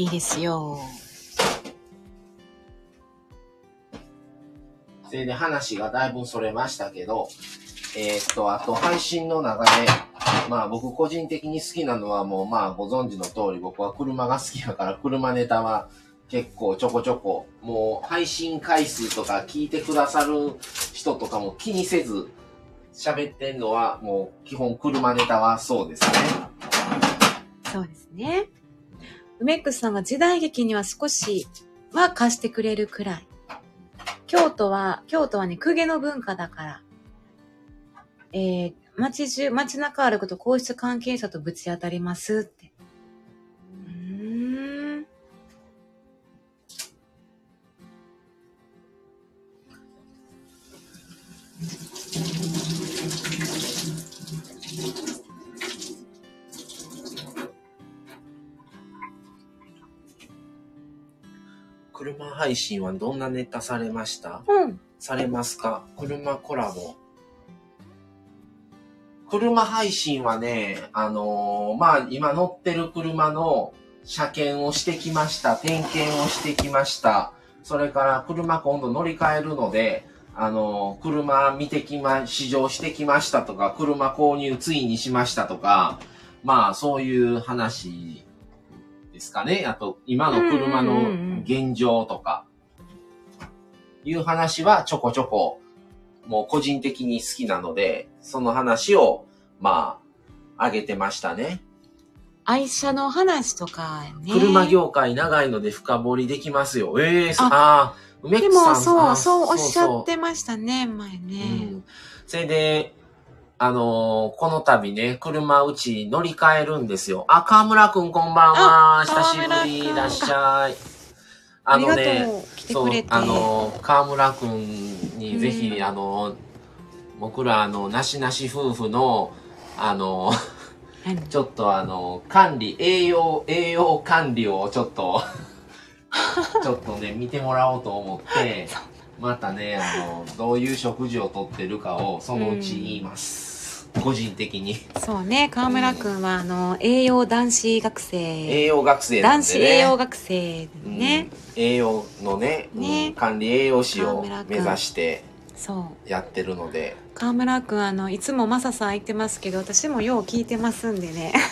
いいですよ。それで話がだいぶそれましたけど、えーっと、あと配信の中で、まあ僕個人的に好きなのはもうまあご存知の通り僕は車が好きだから車ネタは結構ちょこちょこもう配信回数とか聞いてくださる人とかも気にせず喋ってんのはもう基本車ネタはそうですね。そうですね。梅ックスさんが時代劇には少しは貸してくれるくらい。京都は、京都はね、公家の文化だから。えー、街中、街中歩くと皇室関係者とぶち当たりますって。配信はどんなネタされました？うん。されますか？車コラボ。車配信はね、あのーまあ、今乗ってる車の車検をしてきました。点検をしてきました。それから車今度乗り換えるので、あのー車見てきま、試乗してきましたとか、車購入ついにしましたとか、まあ、そういう話ですかね。あと、今の車の現状とか、いう話はちょこちょこ、もう個人的に好きなので、その話を、まあ、あげてましたね。愛車の話とかね。車業界長いので深掘りできますよ。ええー、ああ梅で木さんも、そう、あそうおっしゃってましたね、前そう。ん。それで、あのーこの度ね、車うち乗り換えるんですよ。あ、河村くんこんばんは。あ久しぶりいらっしゃい。あのね、そう。あの川村くんにぜひ、うんあの僕らあのなしなし夫婦のあの何？ちょっとあの管理栄養栄養管理をちょっと [LAUGHS] ちょっとね見てもらおうと思って [LAUGHS] またねあのどういう食事をとってるかをそのうち言います、個人的にそうね、河村くんは、あの、栄養男子学生。栄養学生なん男子栄養学生うんね。栄養のねねうん管理栄養士を目指してそう。やってるので河村くん、あの、いつもマサさん言ってますけど、私もよう聞いてますんでね。[LAUGHS]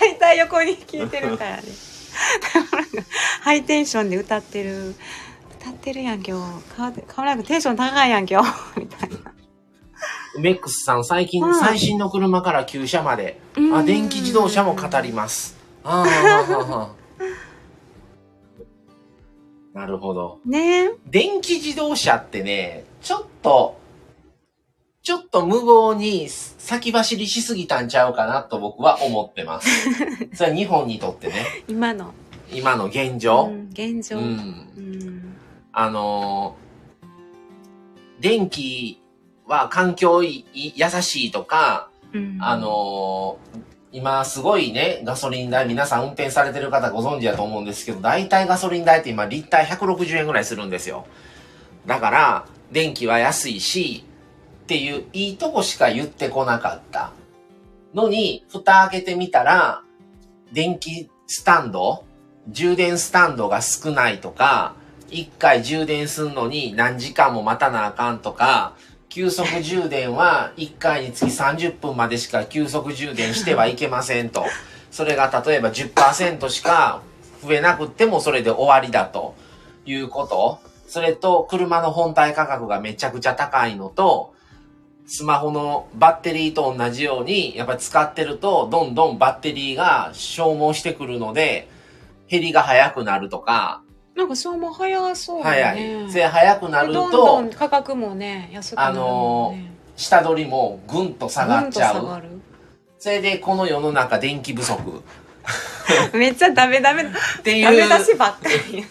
大体横に聞いてるからね。[LAUGHS] ハイテンションで歌ってる。歌ってるやん、今日。河河村くんテンション高いやん、今日。みたいな。メックスさん、最近、うん最新の車から旧車まで、うんあ、電気自動車も語ります。ああ、なるほど。ね電気自動車ってね、ちょっと、ちょっと無謀に先走りしすぎたんちゃうかなと僕は思ってます。[LAUGHS] それは日本にとってね、今の。今の現う状。ん、現状。ううん。ん。あのー電気は環境いい優しいとか、うんあ、のー今すごいね、ガソリン代、皆さん運転されてる方ご存知だと思うんですけど、大体ガソリン代って今、リッター160円ぐらいするんですよ。だから、電気は安いし、っていう、いいとこしか言ってこなかった。のに、蓋開けてみたら、電気スタンド充電スタンドが少ないとか、1回充電するのに何時間も待たなあかんとか、急速充電は1回につき30分までしか急速充電してはいけませんと。それが例えば10%しか増えなくってもそれで終わりだということ。それと車の本体価格がめちゃくちゃ高いのと、スマホのバッテリーと同じように、やっぱり使ってると、どんどんバッテリーが消耗してくるので、減りが早くなるとか、なんか消耗早そうだ早ね。い。で、早くなるどんとどん、価格もね、安くなるもんね。下取りもぐんと下がっちゃう。それで、この世の中電気不足 [LAUGHS] めっちゃダメダメ、っていダメ出うしばっかり。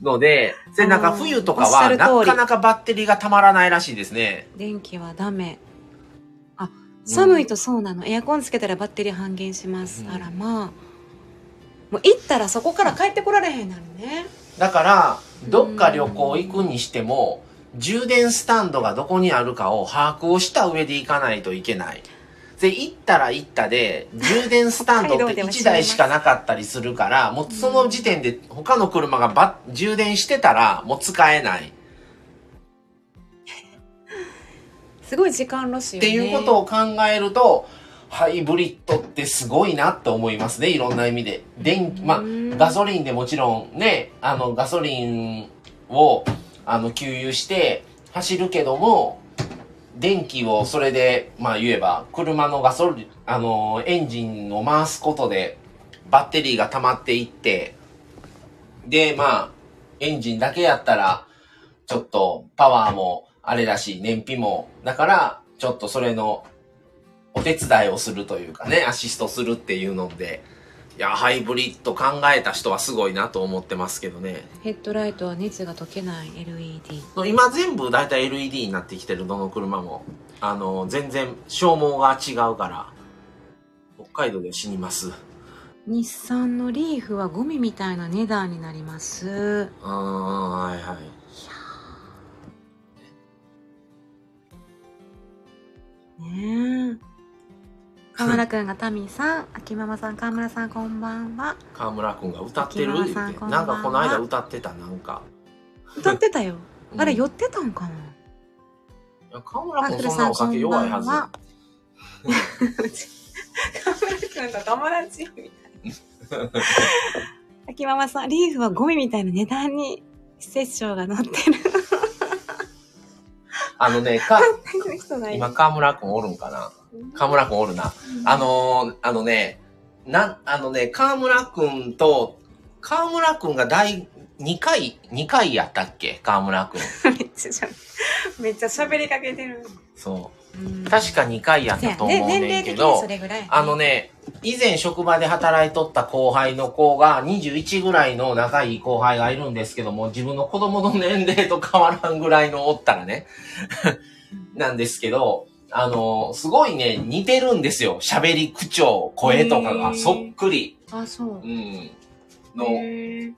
ので、で、なんか冬とかは、なかなかバッテリーがたまらないらしいですね。電気はダメ。あ、寒いとそうなの。エアコンつけたらバッテリー半減します。うんあらまあ。もう行ったらそこから帰ってこられへんなるね。だから、どっか旅行行くにしても、充電スタンドがどこにあるかを把握をした上で行かないといけない。で、行ったら行ったで、充電スタンドって [LAUGHS] 北海道でも1台しかなかったりするから、もうその時点で他の車がば充電してたらもう使えない。[LAUGHS] すごい時間ロスよね。っていうことを考えると、ハイブリッドってすごいなって思いますね、いろんな意味で。電気、まあ、うんガソリンでもちろんね、あの、ガソリンを、あの、給油して走るけども、電気をそれで、まあ言えば、車のガソリン、あの、エンジンを回すことで、バッテリーが溜まっていって、で、まあ、エンジンだけやったら、ちょっとパワーもあれだし、燃費も、だから、ちょっとそれのお手伝いをするというかね、アシストするっていうので、いや、ハイブリッド考えた人はすごいなと思ってますけどね。ヘッドライトは熱が溶けない LED。今全部だいたい LED になってきてる、どの車も。あの、全然消耗が違うから、北海道で死にます。日産のリーフはゴミみたいな値段になります。うーん、はいはい。ねえ。河村くんがタミーさん、秋ママさん、河村さん、こんばんは。河村くんが歌ってる言うてなんかこの間歌ってた、なんか。歌ってたよ。うんあれ、寄ってたんかな？いや河村くんそんなお酒弱いはず。河村くんと友達みたいな。秋ママさん、リーフはゴミみたいな値段に、施設長が乗ってる。あのね、か、[LAUGHS] 今河村くんおるんかな？河村くんおるな。あのー、あのね、なん、あのね、河村くんと、河村くんが第2回、2回やったっけ？河村くん。[LAUGHS] めっちゃしゃ、めっちゃ喋りかけてる。そう。うん確か2回やったと思うね、んけど。あのね、以前職場で働いとった後輩の子が21ぐらいの仲いい後輩がいるんですけども、自分の子供の年齢と変わらんぐらいのおったらね、[LAUGHS] なんですけど、あの、すごいね、似てるんですよ。喋り口調、声とかがそっくり。あ、そうう。ん。の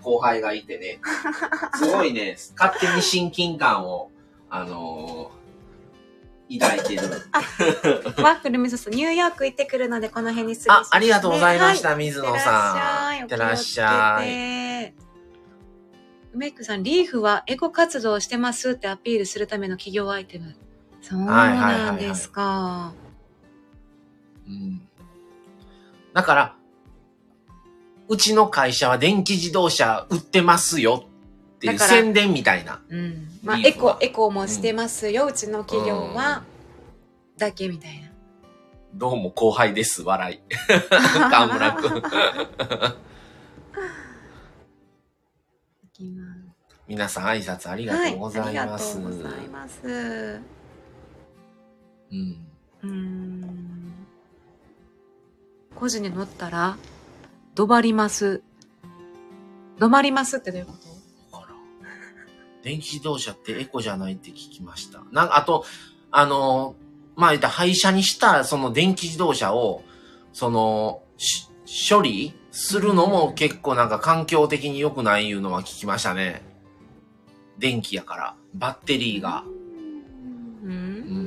後輩がいてね、[LAUGHS] すごいね、勝手に親近感を、あの抱いてる。ワッフルミソス、ニューヨーク行ってくるので、この辺にす、あ、ありがとうございました、は水い野さん。いいってらっしゃい。い。梅木さん、リーフはエコ活動をしてますってアピールするための企業アイテム。そうなんですか。うんだから、うちの会社は電気自動車売ってますよっていう宣伝みたいな。うん。まあ、エコ、エコもしてますよ、うちの企業は。だけみたいな。どうも後輩です、笑い。[LAUGHS] 河村くん。[LAUGHS] 皆さん挨拶ありがとうございます。はい、ありがとうございます。うん。うーん。個人に乗ったら、どばります。止まりますってどういうこと？あら電気自動車ってエコじゃないって聞きました。なんか、あと、あの、まあ、言ったら廃車にしたその電気自動車を、その、し処理するのも結構なんか環境的に良くないいうのは聞きましたね。電気やから、バッテリーが。う。うんん。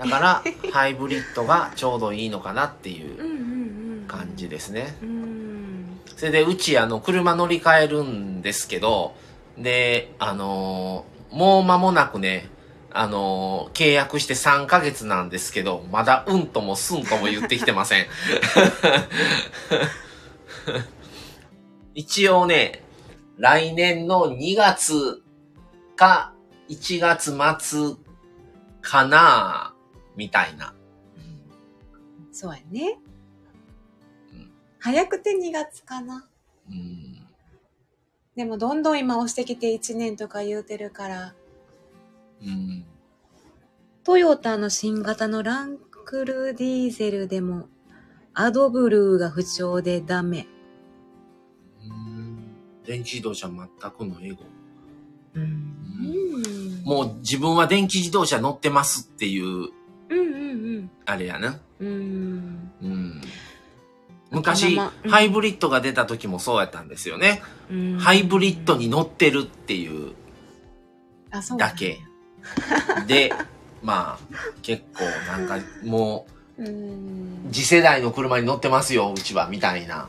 だから、ハイブリッドがちょうどいいのかなっていううんうんうん。感じですね。うん。それで、うち、あの、車乗り換えるんですけど、で、あのーもう間もなくね、あのー契約して3ヶ月なんですけど、まだうんともすんとも言ってきてません。一応ね、来年の2月か1月末かなみたいな。そうやねうん。早くて2月かな。うんでもどんどん今押してきて1年とか言うてるから、うんトヨタの新型のランクルディーゼルでも、アドブルーが不調でダメ。うん電気自動車全くの英語。うん。うん。もう自分は電気自動車乗ってますっていう、うんうんあれやな。うん。昔、ハイブリッドが出た時もそうやったんですよね。うんハイブリッドに乗ってるっていうあ、そうだけ。で、まあ、結構なんかもう。うん次世代の車に乗ってますよ、うちは、みたいな。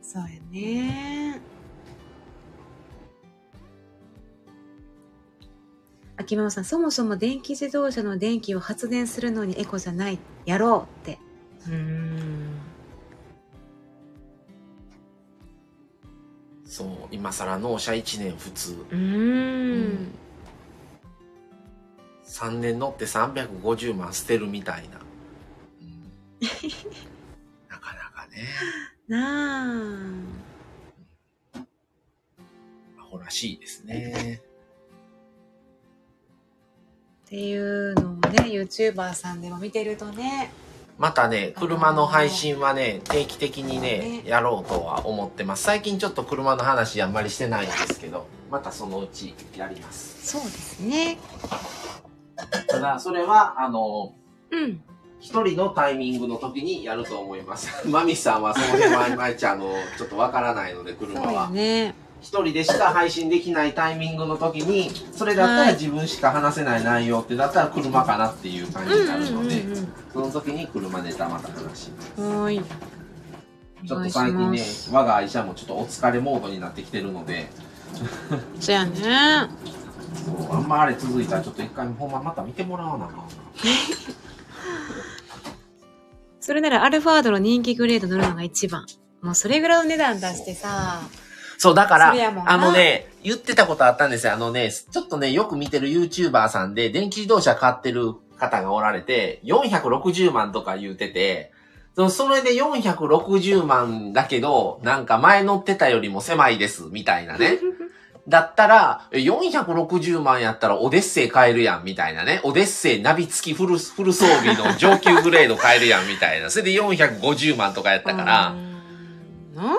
そうやね。秋山さん、そもそも電気自動車の電気を発電するのにエコじゃない、やろうって。うーん。そう、今更納車1年普通。うーん。3年乗って350万捨てるみたいな。うんなかなかね、なあ。アホらしいですね。っていうのをね、YouTuber さんでも見てるとね。またね、車の配信はね、定期的にねね、やろうとは思ってます。最近ちょっと車の話あんまりしてないんですけど、またそのうちやります。そうですね。ただ、それは、あの、うん。一人のタイミングの時にやると思います。[LAUGHS] マミさんはその辺は、いまいちあの、ちょっとわからないので、車そう。ね。一人でしか配信できないタイミングの時に、それだったらはい自分しか話せない内容ってだったら車かなっていう感じになるので、その時に車ネタまた話します。ちょっと最近ね我が愛車もちょっとお疲れモードになってきてるので、そうやね。そうあんまあれ続いたらちょっと一回ほんままた見てもらわなあかんな。それならアルファードの人気グレード乗るのが一番。もうそれぐらいの値段出してさ。そう、だからあのね、言ってたことあったんですよ。あのね、ちょっとね、よく見てる YouTuber さんで、電気自動車買ってる方がおられて、460万とか言うてて、それで460万だけど、なんか前乗ってたよりも狭いです、みたいなね。[LAUGHS] だったら、え460万やったらオデッセイ買えるやん、みたいなね。オデッセイナビ付きフル、フル装備の上級グレード買えるやん、みたいな。それで450万とかやったから、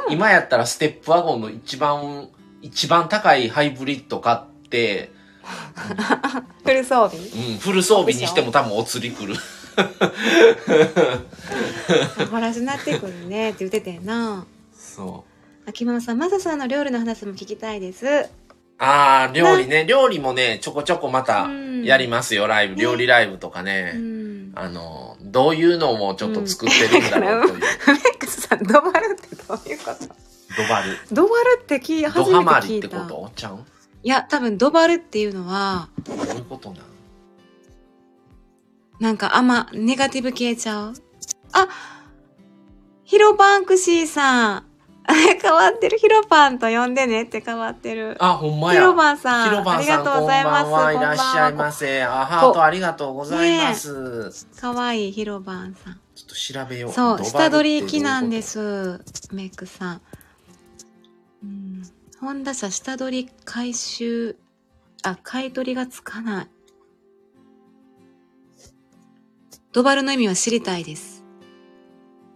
今やったらステップワゴンの一番、一番高いハイブリッド買って、[LAUGHS] フル装備？うん、フル装備にしても多分お釣り来る。[LAUGHS] ほらしなってくるねって言っててんな。そう。秋山さん、マサさんの料理の話も聞きたいです。ああ、料理ね。料理もね、ちょこちょこまたうんやりますよ、ライブ。ね料理ライブとかね。うん。あの、どういうのもちょっと作ってるんだろうという。メックスさん、ドバルってどういうこと？ドバル。ドバルって聞い、ド初めてハマりってこ聞いた。と？ちゃんいや、多分ドバルっていうのは、どういうことなんなんかあんまネガティブ系ちゃう？あヒロバンクシーさん。[LAUGHS] 変わってる。ヒロパンと呼んでねって変わってる。あ、ほんまや。ヒロバンさん。ヒロバンさん、ありがとうございます。こんばんはいらっしゃいませ。あ、ハートありがとうございます。かわいいヒロバンさん。ちょっと調べよう。そう、下取り機なんです。す。メイクさん。うん。ホンダ車下取り回収、あ、買い取りがつかない。ドバルの意味は知りたいです。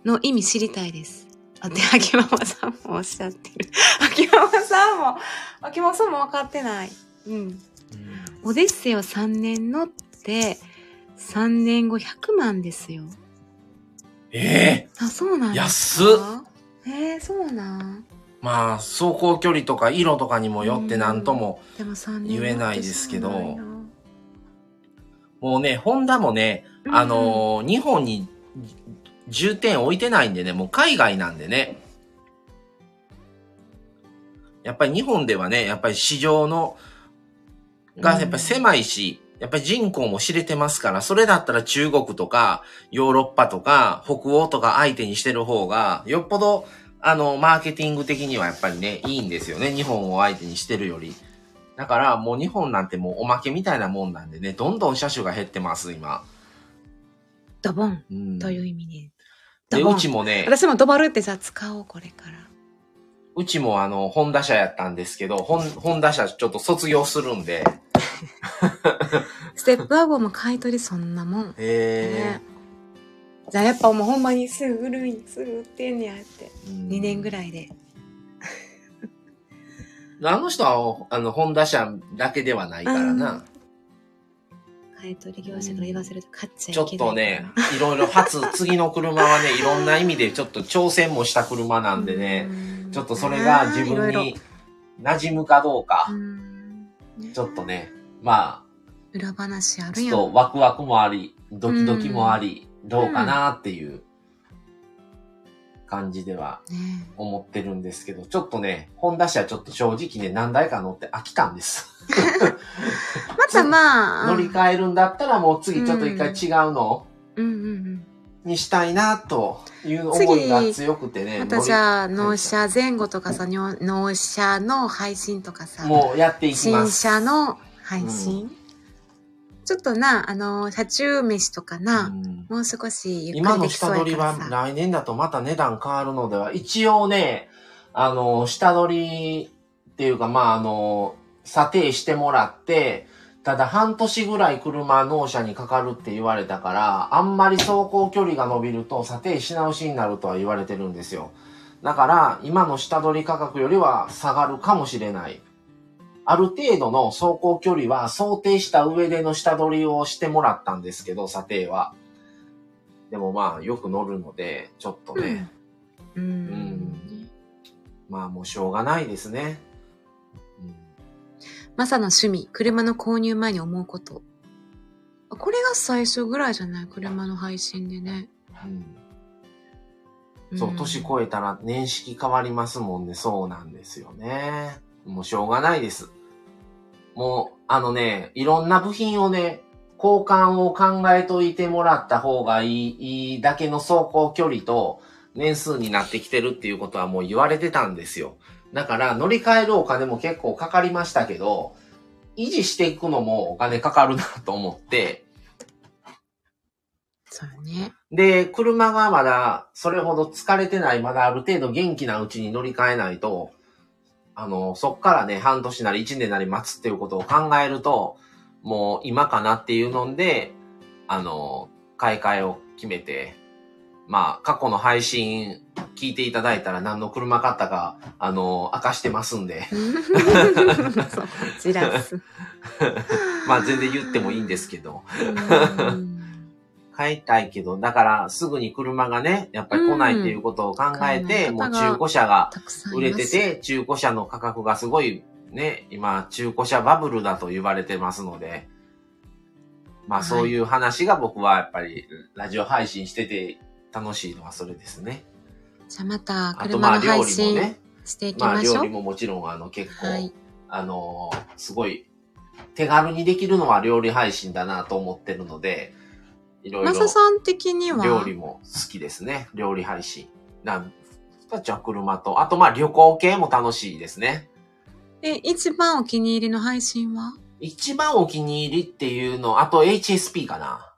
の意味知りたいです。あ、で、秋ママさんもおっしゃってる。[LAUGHS] 秋ママさんも、秋ママさんも分かってない。うん。うん。オデッセイを3年乗って、3年後100万ですよ。ええあ、そうなん安かえー、そうなん。まあ、走行距離とか色とかにもよってなんとも、でも3年言えないですけど。乗ってしかないなもうね、ホンダもね、うんあのー日本に重点置いてないんでね、もう海外なんでね。やっぱり日本ではね、やっぱり市場の、がやっぱり狭いし、やっぱり人口も知れてますから、それだったら中国とかヨーロッパとか北欧とか相手にしてる方が、よっぽどあの、マーケティング的にはやっぱりね、いいんですよね。日本を相手にしてるより。だからもう日本なんてもうおまけみたいなもんなんでね、どんどん車種が減ってます、今。ドボンうん。という意味で。で、うちもね、私もドバルってさ、使おう、これから。うちもあの、ホンダ車やったんですけど、ホンホンダ車ちょっと卒業するんで、ステップワゴンも買い取りそんなもん。へねじゃあやっぱもうほんまにすぐ売るん、すぐ売ってんねやって。ー。2年ぐらい。で。あの人は、あの、ホンダ車だけではないからな。買い取り業者から言わせると買っちゃいちょっけない。とね、いろいろ初、次の車はね、[LAUGHS] いろんな意味でちょっと挑戦もした車なんでね、うん。ちょっとそれが自分に馴染むかどうかう、ん。ちょっとね、ま裏話ああ、るやん。ちょっとワクワクもあり、ドキドキもあり、どうかなっていう感じではね思ってるんですけど、ちょっとね、ホンダ車ちょっっと正直ね、何台か乗って飽きたんです。[LAUGHS] またまあ。[LAUGHS] 乗り換えるんだったらもう次ちょっと一回違うのうんうんうん。にしたいなという思いが強くてね。またじゃあ、納車前後とかさ、納納車の配信とかさ、もうやっていきま新す。車の配信、ちょっとな、あの、車中飯とかな、うんもう少しゆっく今のりできそう下取りはやからさ。来年だとまた値段変わるのでは、一応ね、あの、下取りっていうか、まあ、あの、査定してもらって、ただ半年ぐらい車納車にかかるって言われたから、あんまり走行距離が伸びると査定し直しになるとは言われてるんですよ。だから、今の下取り価格よりは下がるかもしれない。ある程度の走行距離は想定した上での下取りをしてもらったんですけど、査定は。でもまあ、よく乗るので、ちょっとね、うん。んまあもうしょうがないですね。うんマサの趣味、車の購入前に思うこと。あこれが最初ぐらいじゃない？車の配信でね。うんそう、年越えたら年式変わりますもんね。そうなんですよね。もうしょうがないです。もう、あのね、いろんな部品をね、交換を考えといてもらった方がいい、いいだけの走行距離と年数になってきてるっていうことはもう言われてたんですよ。だから乗り換えるお金も結構かかりましたけど、維持していくのもお金かかるなと思って、そうよね。で、車がまだそれほど疲れてない、まだある程度元気なうちに乗り換えないと、あの、そっからね、半年なり一年なり待つっていうことを考えると、もう今かなっていうので、あの、買い替えを決めて、まあ、過去の配信聞いていただいたら何の車買ったか、あの、明かしてますんで、[LAUGHS] そう、ジラス。[LAUGHS] まあ全然言ってもいいんですけど、うん買いたいけど、だからすぐに車がね、やっぱり来ないっていうことを考えて、うんもう中古車が売れてて、中古車の価格がすごいね、今、中古車バブルだと言われてますので、まあはいそういう話が僕はやっぱりラジオ配信してて楽しいのはそれですね。じゃあまたあとまあ料車の配信理もね、していきまあましょう。料理ももちろんあの結構、はい。あのーすごい手軽にできるのは料理配信だなと思ってるので、いろいろマサさん的には？料理も好きですね。料理配信。なん二つは車と、あとまあ旅行系も楽しいですね。え、一番お気に入りの配信は？一番お気に入りっていうの、あと HSP かな。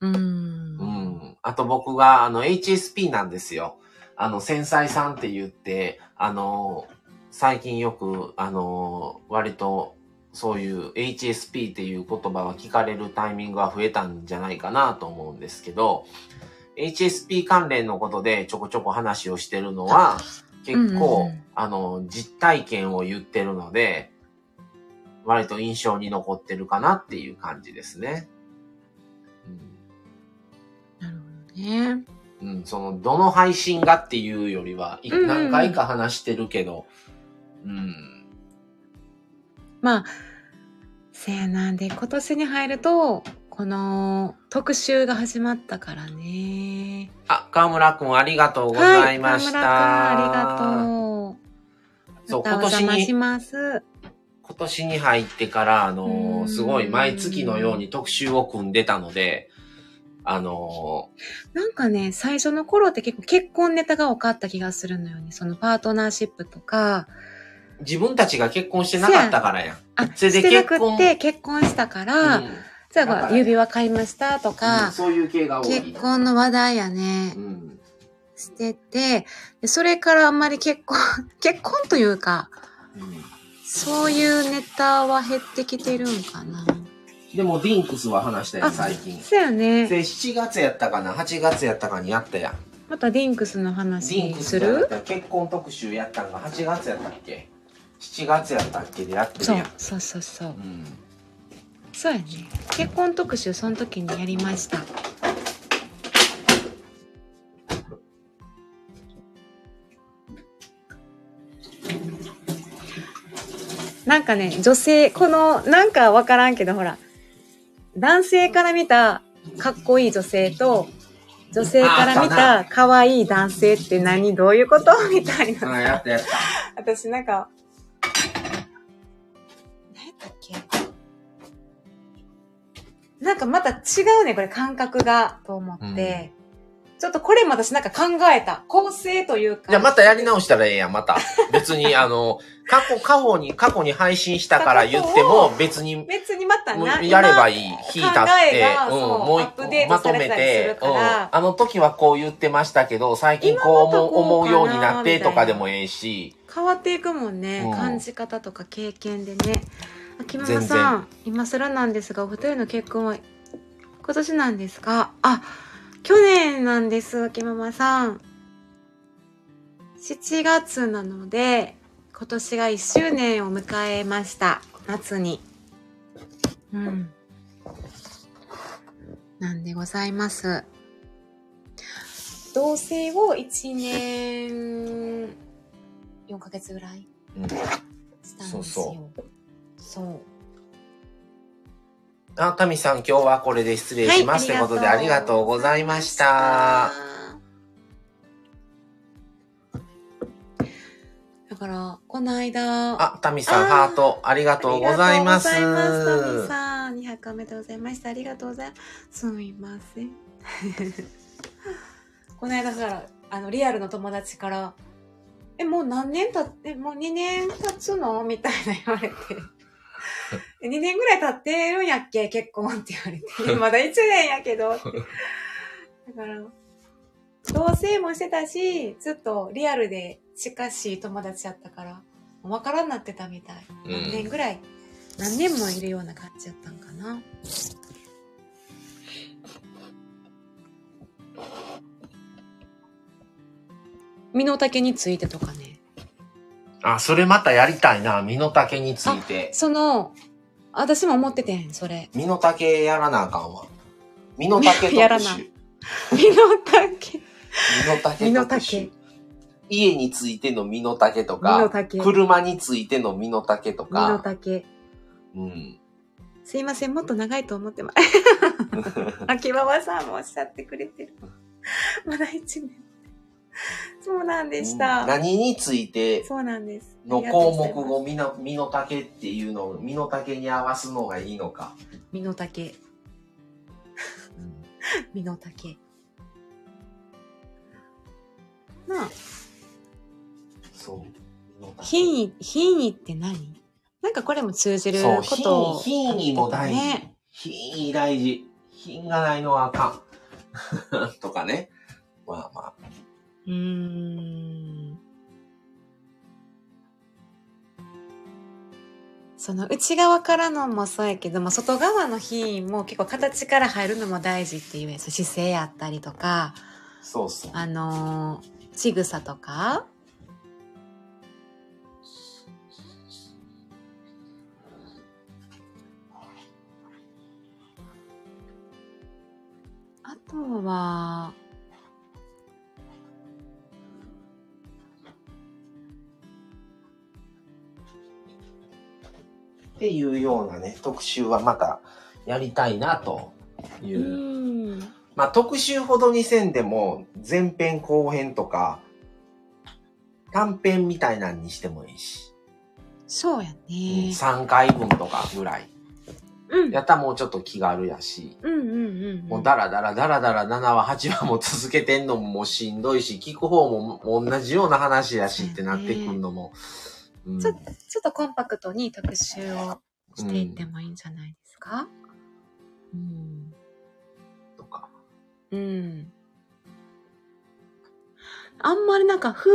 うー。うんん。あと僕が、あの、HSP なんですよ。あの、繊細さんって言って、あの、最近よく、あの、割と、そういう HSP っていう言葉は聞かれるタイミングが増えたんじゃないかなと思うんですけど、HSP 関連のことでちょこちょこ話をしてるのは、結構、うんうんうん。あの、実体験を言ってるので、割と印象に残ってるかなっていう感じですね。なるほどね。うん、うん、その、どの配信がっていうよりは、何回か話してるけど、うん、まあ、せやなんで、今年に入ると、この特集が始まったからね。あ、河村くんありがとうございました。はい、河村くんありがとう。そう、今年に、します。今年に入ってから、あのーうんすごい毎月のように特集を組んでたので、あのなんかね、最初の頃って結構結婚ネタが多かった気がするのよね。そのパートナーシップとか。ー自分たちが結婚してなかったからやん。あ、それで結婚くって結婚したから、うんじゃだからあ指輪買いましたとうんか、そういう系が多い。結婚の話題やねう、ん。してて、でそれからあんまり結婚、[LAUGHS] 結婚というか、うんそういうネタは減ってきてるんかな。でも、ディンクスは話したよ、あ最近。そうやね。で、7月やったかな ?8 月やったかにやったやん。またディンクスのディン話クするスがやった結婚特集やったんが8月やったっけ ?7 月やったっけでやってるそうやん。、そうそうそう。うん。そうやね。結婚特集その時にやりました。なんかね、女性、この、なんかわからんけど、ほら、男性から見たかっこいい女性と、女性から見た可愛い男性って何？どういうこと？みたいな。あ、やったやった。[LAUGHS] 私なんか、何やったっけ？なんかまた違うね、これ感覚が、と思って。ちょっとこれも私なんか考えた。構成というか。じゃあまたやり直したらええやん、また。別に、あの、過去、過去に、過去に配信したから言っても、別に、別にまたな。やればいい。今引いたって、うん、もう一個まとめてうん。らあの時はこう言ってましたけど、最近こう思う思うようになってとかでもええし、変わっていくもんね、うん。感じ方とか経験でね。秋ママさん今更なんですがお二人の結婚は今年なんですか？あ去年なんです秋ママさん。7月なので今年が1周年を迎えました。夏に。うん。なんでございます。同棲を1年4ヶ月ぐらいうんしたんですよ。そうそう。あ、タミさん今日はこれで失礼します。はいということでありがとうございました。。だから、この間、あ、タミさんハートありがとうございます。ありがとうございます。タミさん、200回おめでとうございました。ありがとうございます。すみません。[LAUGHS] この間から、あの、リアルの友達から、え、もう何年たって、もう2年経つの？みたいな言われて。[LAUGHS] え2年ぐらい経ってるんやっけ？結婚って言われて。[LAUGHS] まだ1年やけどって。[LAUGHS] だから、同棲もしてたし、ずっとリアルで近しい友達やったから、もう分からんなってたみたい。うん何年ぐらい、何年もいるような感じやったんかな。身の丈についてとかね。あ、それまたやりたいな。身の丈について。その、私も思っててん、それ。身の丈やらなあかんわ。身の丈 [LAUGHS] やらな特集。身の丈。身の丈身の丈。家についての身の丈とか、丈。車についての身の丈と身のか、丈。うん。すいません、もっと長いと思ってます。[LAUGHS] [LAUGHS] 秋葉原さんもおっしゃってくれてる。まだ一年。[LAUGHS] そうなんでした。何についてそうなんです。の項目を身の身の丈っていうのを身の丈に合わすのがいいのか？身の丈。身の丈。なあ、そう。品位、品位って何？なんかこれも通じるそう、ことを品位、品位も大事。ね。品位大事。品がないのはあかん。[LAUGHS] とかね。まあまあ。うーん。その内側からのもそうやけども、外側の品位も結構形から入るのも大事っていう。姿勢やったりとか、そうそう。あのー仕草とか。あとは、っていうようなね、特集はまたやりたいなというう。ん。まあ特集ほどにせんでも前編後編とか、短編みたいなんにしてもいいし。そうやうん、ね。3回分とかぐらい。うん。やったらもうちょっと気軽やし。うんうんうんうん。もうダラダラダラダラ7話8話も続けてんのももうしんどいし、聞く方も同じような話やしってなってくんのも。うんちょちょっとコンパクトに特集をしていってもいいんじゃないですか？うん。とか。うん。あんまりなんか、夫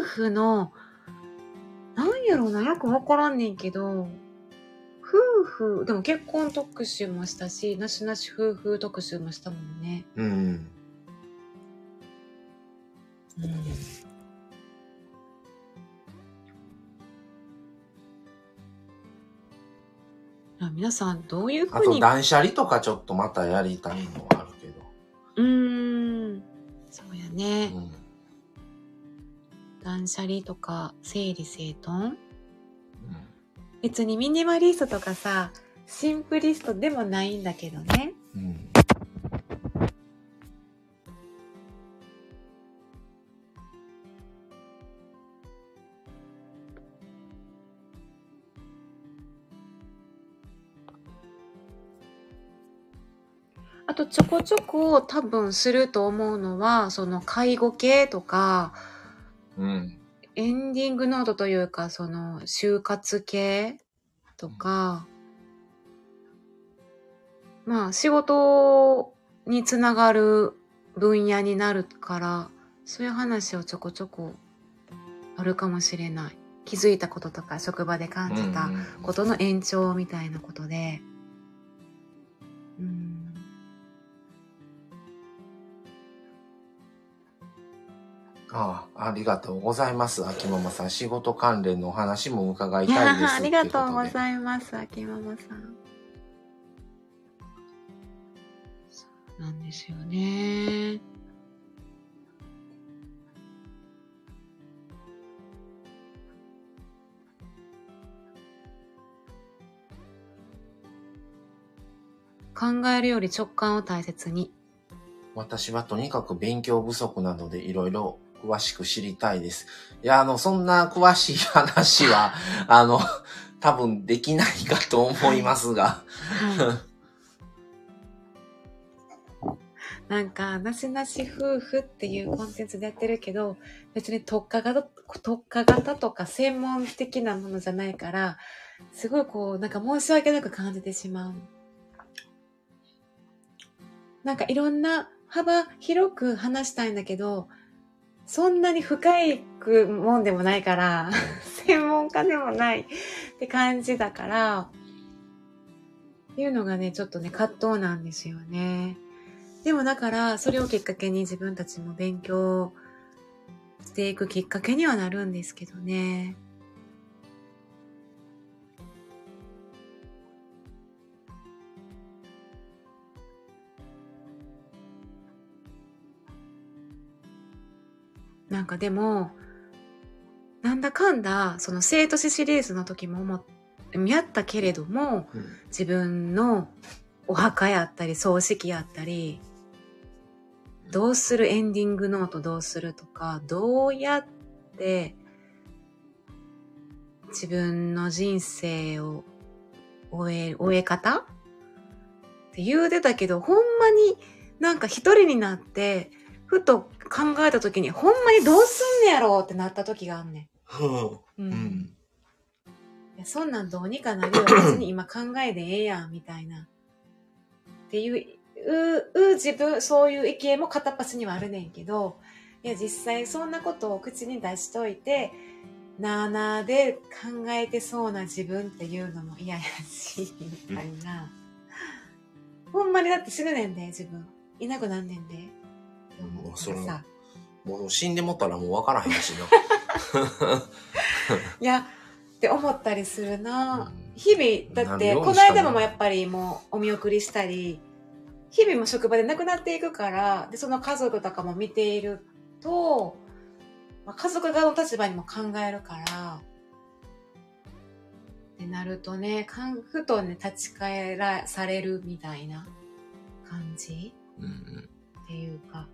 夫婦の、なんやろうな、よくわからんねんけど、夫婦、でも結婚特集もしたし、なしなし夫婦特集もしたもんね。うん。うん。皆さん、どういうあとふうに。断捨離とかちょっとまたやりたいのはあるけど。うーん。そうやね。うん。断捨離とか、整理整頓？うん別にミニマリストとかさ、シンプリストでもないんだけどね。うん。とちょこちょこ多分すると思うのは、その介護系とか、うん。エンディングノートというか、その就活系とか、まあ仕事につながる分野になるから、そういう話をちょこちょこあるかもしれない。気づいたこととか職場で感じたことの延長みたいなことで。うん。ああ、ありがとうございます。秋ママさん。仕事関連のお話も伺いたいです。ー [LAUGHS] ありがとうごいざいます、秋ママさん。そうなんですよね。考えるより直感を大切に。私はとにかく勉強不足なのでいろいろ詳しく知りたいです。いや、あの、そんな詳しい話は、[LAUGHS] あの、多分できないかと思いますが。はい。なんか、なしなし夫婦っていうコンテンツでやってるけど、別に特化型、特化型とか専門的なものじゃないから、すごいこう、なんか申し訳なく感じてしまう。なんかいろんな幅広く話したいんだけど、そんなに深いくもんでもないから、[LAUGHS] 専門家でもないって感じだから、っていうのがね、ちょっとね、葛藤なんですよね。でもだから、それをきっかけに自分たちも勉強していくきっかけにはなるんですけどね。なんかでも、なんだかんだ、その生と死シリーズの時も思っやったけれども、自分のお墓やったり葬式やったりどうするエンディングノートどうするとかどうやって自分の人生を終え終え方？って言うてたけどほんまになんか一人になってふと考えた時にほんまにどうすんねやろうってなった時があんねん。ううんん。いやそんなんどうにかなるよ。別に今考えでええやん、みたいな。っていう、う、う、自分、そういう意見も片っ端にはあるねんけど、いや、実際そんなことを口に出しといて、なあなあで考えてそうな自分っていうのも嫌やし、みたいな。ほんまにだって死ぬねんで、自分。いなくなんねんで。もうそれさ。もう死んでもったらもう分からへんしな。[LAUGHS] いや、って思ったりするな。うん日々、だって、この間もやっぱりもうお見送りしたり、日々も職場で亡くなっていくから、で、その家族とかも見ていると、まあ、家族側の立場にも考えるから、ってなるとね、かんふとね、立ち返らされるみたいな感じ？うんうんっていうか。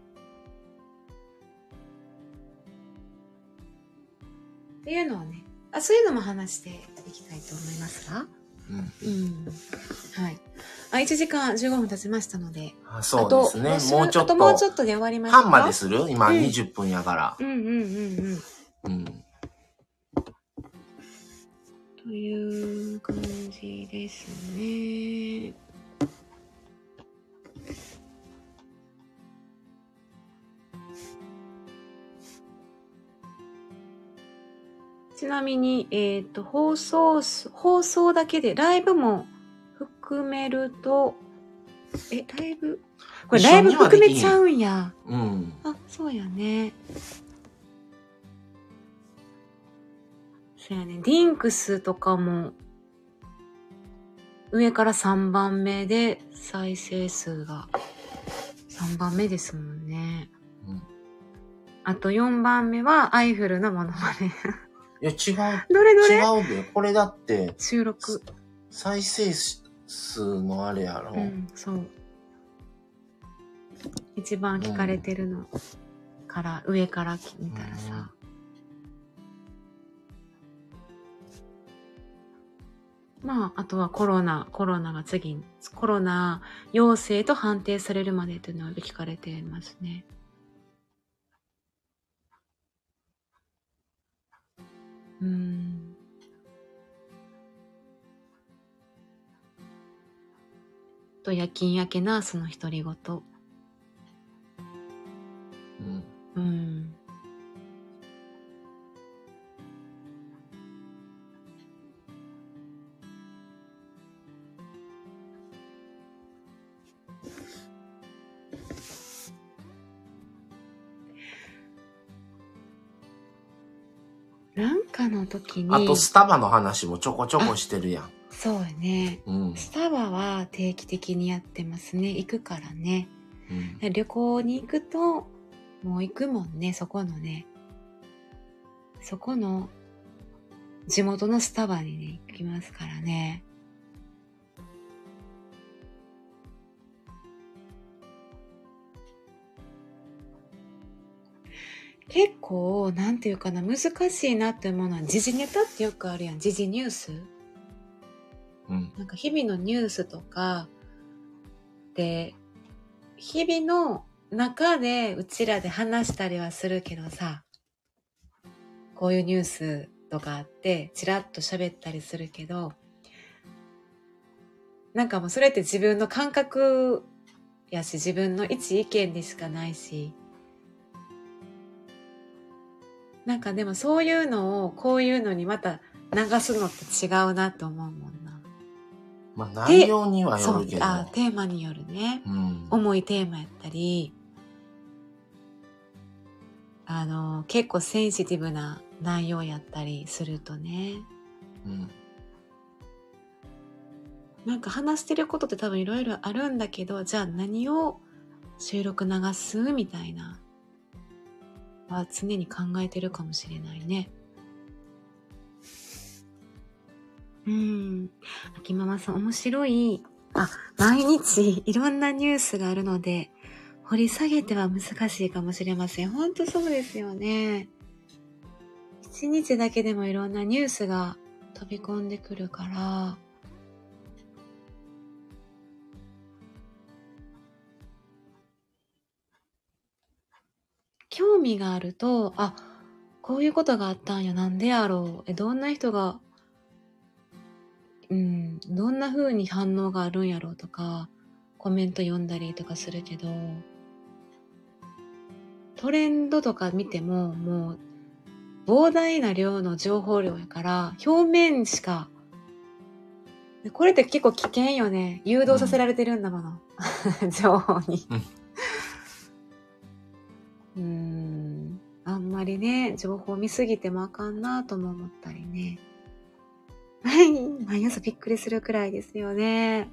っていうのをね、あそういうのも話していきたいと思いますが。うん。うん。はい。あ、1時間15分経ちましたので。あそうですねもうちょっあともうちとょっとで終わりましょう半までする？今うん20分やから。うんうんうんうん。うん。という感じですね。ちなみに、えっ、と、放送数、放送だけで、ライブも含めると、え、ライブ？これライブ含めちゃうんや。うん。あ、そうやね。そうやね。リンクスとかも、上から3番目で再生数が3番目ですもんね。うんあと4番目はアイフルのモノマネ。いや、違う。どれどれ？違うで。これだって、収録。再生数のあれやろ。うん、そう。一番聞かれてるのから、上から見たらさ。まあ、あとはコロナ、コロナが次に、コロナ陽性と判定されるまでというのは聞かれてますね。うーん。と、夜勤明けナースの独り言。うん。うん。なんかの時に、あと、スタバの話もちょこちょこしてるやん。そうやね。うん。スタバは定期的にやってますね。行くからね。うん。旅行に行くと、もう行くもんね、そこのね。そこの地元のスタバにね、行きますからね。結構、なんていうかな、難しいなって思うのは、時事ネタってよくあるやん。時事ニュースうん。なんか日々のニュースとかで、日々の中でうちらで話したりはするけどさ、こういうニュースとかあって、ちらっと喋ったりするけど、なんかもうそれって自分の感覚やし、自分の一意見でしかないし、なんかでもそういうのをこういうのにまた流すのって違うなと思うもんな。まあ、内容にはそうよるけど。あテーマによるねうん。重いテーマやったりあの結構センシティブな内容やったりするとねうん。なんか話してることって多分いろいろあるんだけどじゃあ何を収録流す？みたいなは常に考えてるかもしれないね。うん。秋ママさん面白い。あ毎日いろんなニュースがあるので掘り下げては難しいかもしれません。本当そうですよね。一日だけでもいろんなニュースが飛び込んでくるから。興味があると、あ、こういうことがあったんや、なんでやろう。え、どんな人が、うん、どんな風に反応があるんやろうとか、コメント読んだりとかするけど、トレンドとか見ても、もう、膨大な量の情報量やから、表面しか、でこれって結構危険よね。誘導させられてるんだもの。[LAUGHS] 情報に。うーん。あんまりね、情報見すぎてもあかんなとも思ったりね。はい。毎朝びっくりするくらいですよね。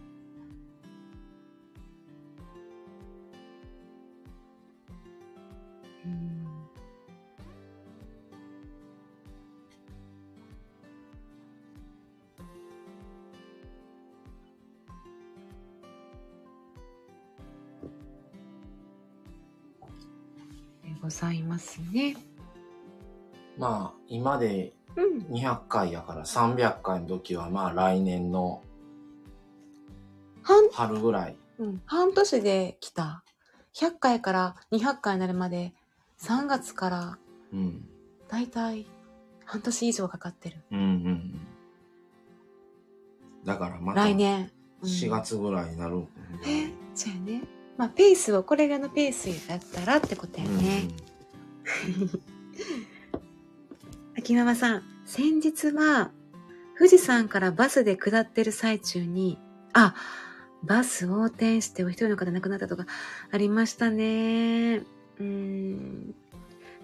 ございますね。まあ、今でうん。200回やから300回の時はまあ来年の半、春ぐらい。うん、半年で来た。100回から200回になるまで、3月からうん。だいたい半年以上かかってる。うんうんうん。だからまた来年。うん4月ぐらいになるんだよえそうやね。まあ、ペースを、これがのペースやったらってことやね。[LAUGHS] 秋ママさん、先日は、富士山からバスで下ってる最中に、あ、バス横転してお一人の方亡くなったとかありましたね。うーん。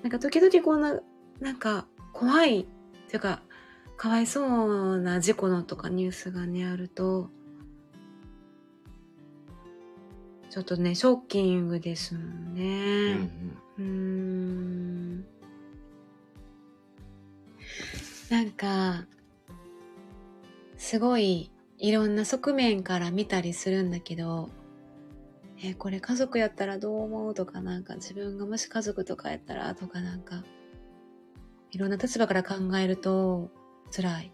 なんか時々こんな、なんか怖い、というか、かわいそうな事故のとかニュースがね、あると、ちょっとね、ショッキングですもんうんね。うんうーんなんか、すごいいろんな側面から見たりするんだけど、え、これ家族やったらどう思うとかなんか自分がもし家族とかやったらとかなんか、いろんな立場から考えると辛い。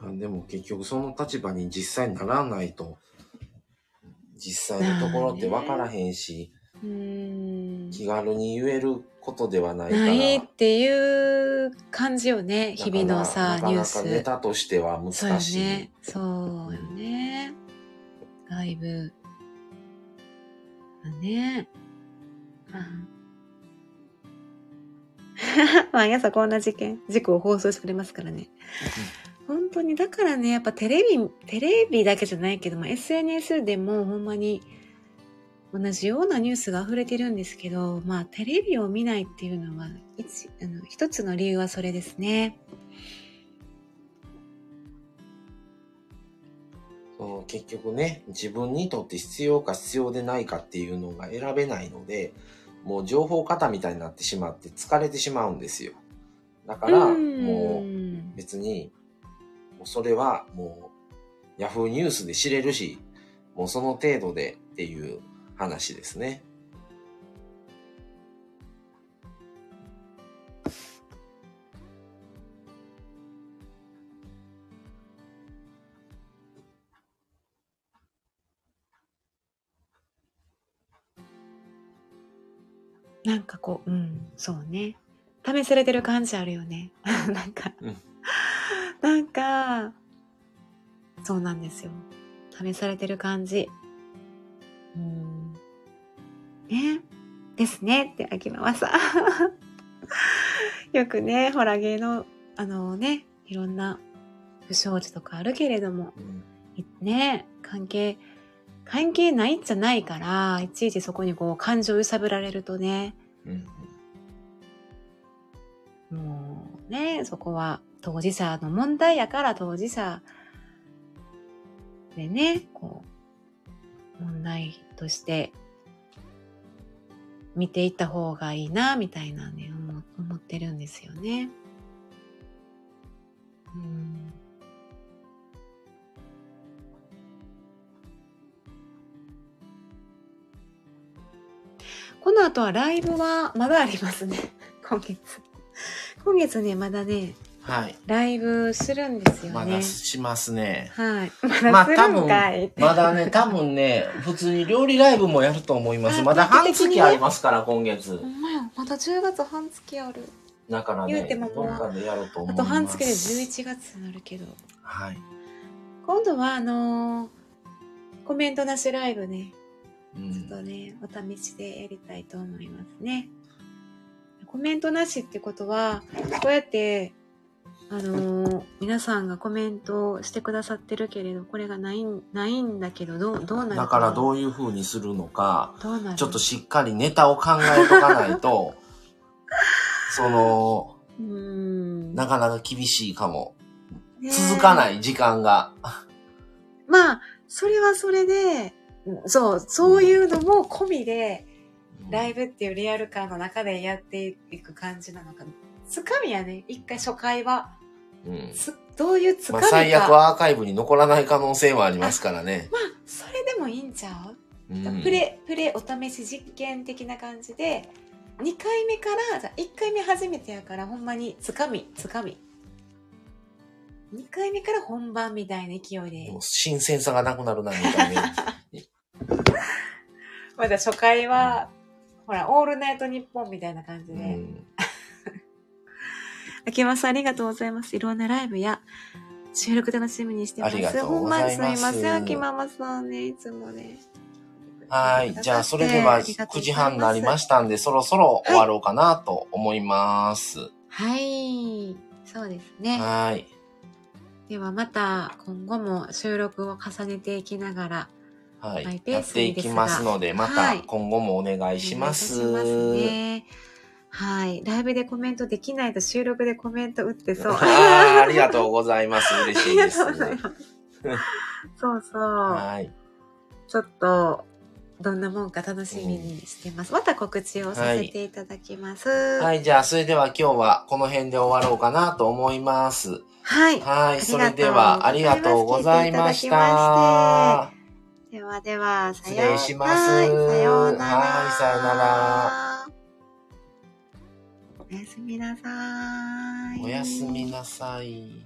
あでも結局その立場に実際にならないと、実際のところって分からへんし、うーん。気軽に言えることではないから。ないっていう感じよね、日々のさ、ニューなかなかネス。タとしては難そうよしい。ね。そうよね。だね。うん毎朝こんな事件、事故を放送してくれますからね。本当に、だからね、やっぱテレビ、テレビだけじゃないけども、SNS でもほんまに同じようなニュースが溢れてるんですけど、まあテレビを見ないっていうのは、一あの一つの理由はそれですね。その結局ね、自分にとって必要か必要でないかっていうのが選べないので、もう情報型みたいになってしまって疲れてしまうんですよ。だから、もう別に、もうそれはもう、ヤフーニュースで知れるし、もうその程度でっていう話ですね。なんかこう、うん、そうね。試されてる感じあるよね。[LAUGHS] なんか、うんなんか、そうなんですよ。試されてる感じ。うん。ね。ですねって、秋ママさん。よくね、ほら芸能、あのね、いろんな不祥事とかあるけれども、ね、関係、関係ないんじゃないから、いちいちそこにこう感情揺さぶられるとね、うんもうね、そこは当事者の問題やから当事者でね、こう、問題として見ていった方がいいな、みたいなね、思ってるんですよね。この後はライブはまだありますね。今月。今月ね、まだね、はい。ライブするんですよまね。だしますね。はい。まあまだするんかいって。まだね、多分ね、普通に料理ライブもやると思います。あまだ半月ありますから、今月ほ。んまや。まだ10月半月ある。だからね、言うてもどっかでやると思あいます。と半月で11月になるけど。はい。今度はあのーコメントなしライブね、うちょっとん。ね、お試しでやりたいと思いますね。コメントなしってことは、こうやって、あのー皆さんがコメントしてくださってるけれど、これがないん、ないんだけど、どう、どうなるだからどう、ういう風にするのか、どうなる？ちょっとしっかりネタを考えとかないと、[LAUGHS] その、うーん。なかなか厳しいかも。ね続かない時間が。まあ、それはそれで、そう、そういうのも込みで、ライブっていうリアル感の中でやっていく感じなのかな。つかみやね、一回初回は。うん。つどういうつかまあみか。最悪はアーカイブに残らない可能性もありますからね。まあ、それでもいいんちゃう、うんプレ、プレお試し実験的な感じで、2回目から、じゃあ1回目初めてやから、ほんまに、つかみ、つかみ。2回目から本番みたいな勢いで。新鮮さがなくなるな、みたいな。[LAUGHS] まだ初回は、ほら、オールナイトニッポンみたいな感じで。うん。秋山さんありがとうございます。いろんなライブや収録楽しみにしてます。ありがとうございますすいません、秋ママさんね、いつもね。はい。じゃあ、それでは9時半になりまししたんで、そろそろ終わろうかなと思います。た。はい。そうですね。はい。ではまた今後も収録を重ねていきながらはい。やっていきますので、まはいた今後もお願いします。お願いしますね。はい。ライブでコメントできないと収録でコメント打ってそう。[LAUGHS] あーありがとうございます。嬉しいです。[LAUGHS] ありがとうございます。[LAUGHS] そうそう。はい。ちょっと、どんなもんか楽しみにしてます。また告知をさせていただきます。は。はいい。じゃあ、それでは今日はこの辺で終わろうかなと思います。はい。はい。それであは、ありがとうございましたた。ではでは、さ失よう礼しますはいさようなら。はいさようなら。おやすみなさい。おやすみなさい。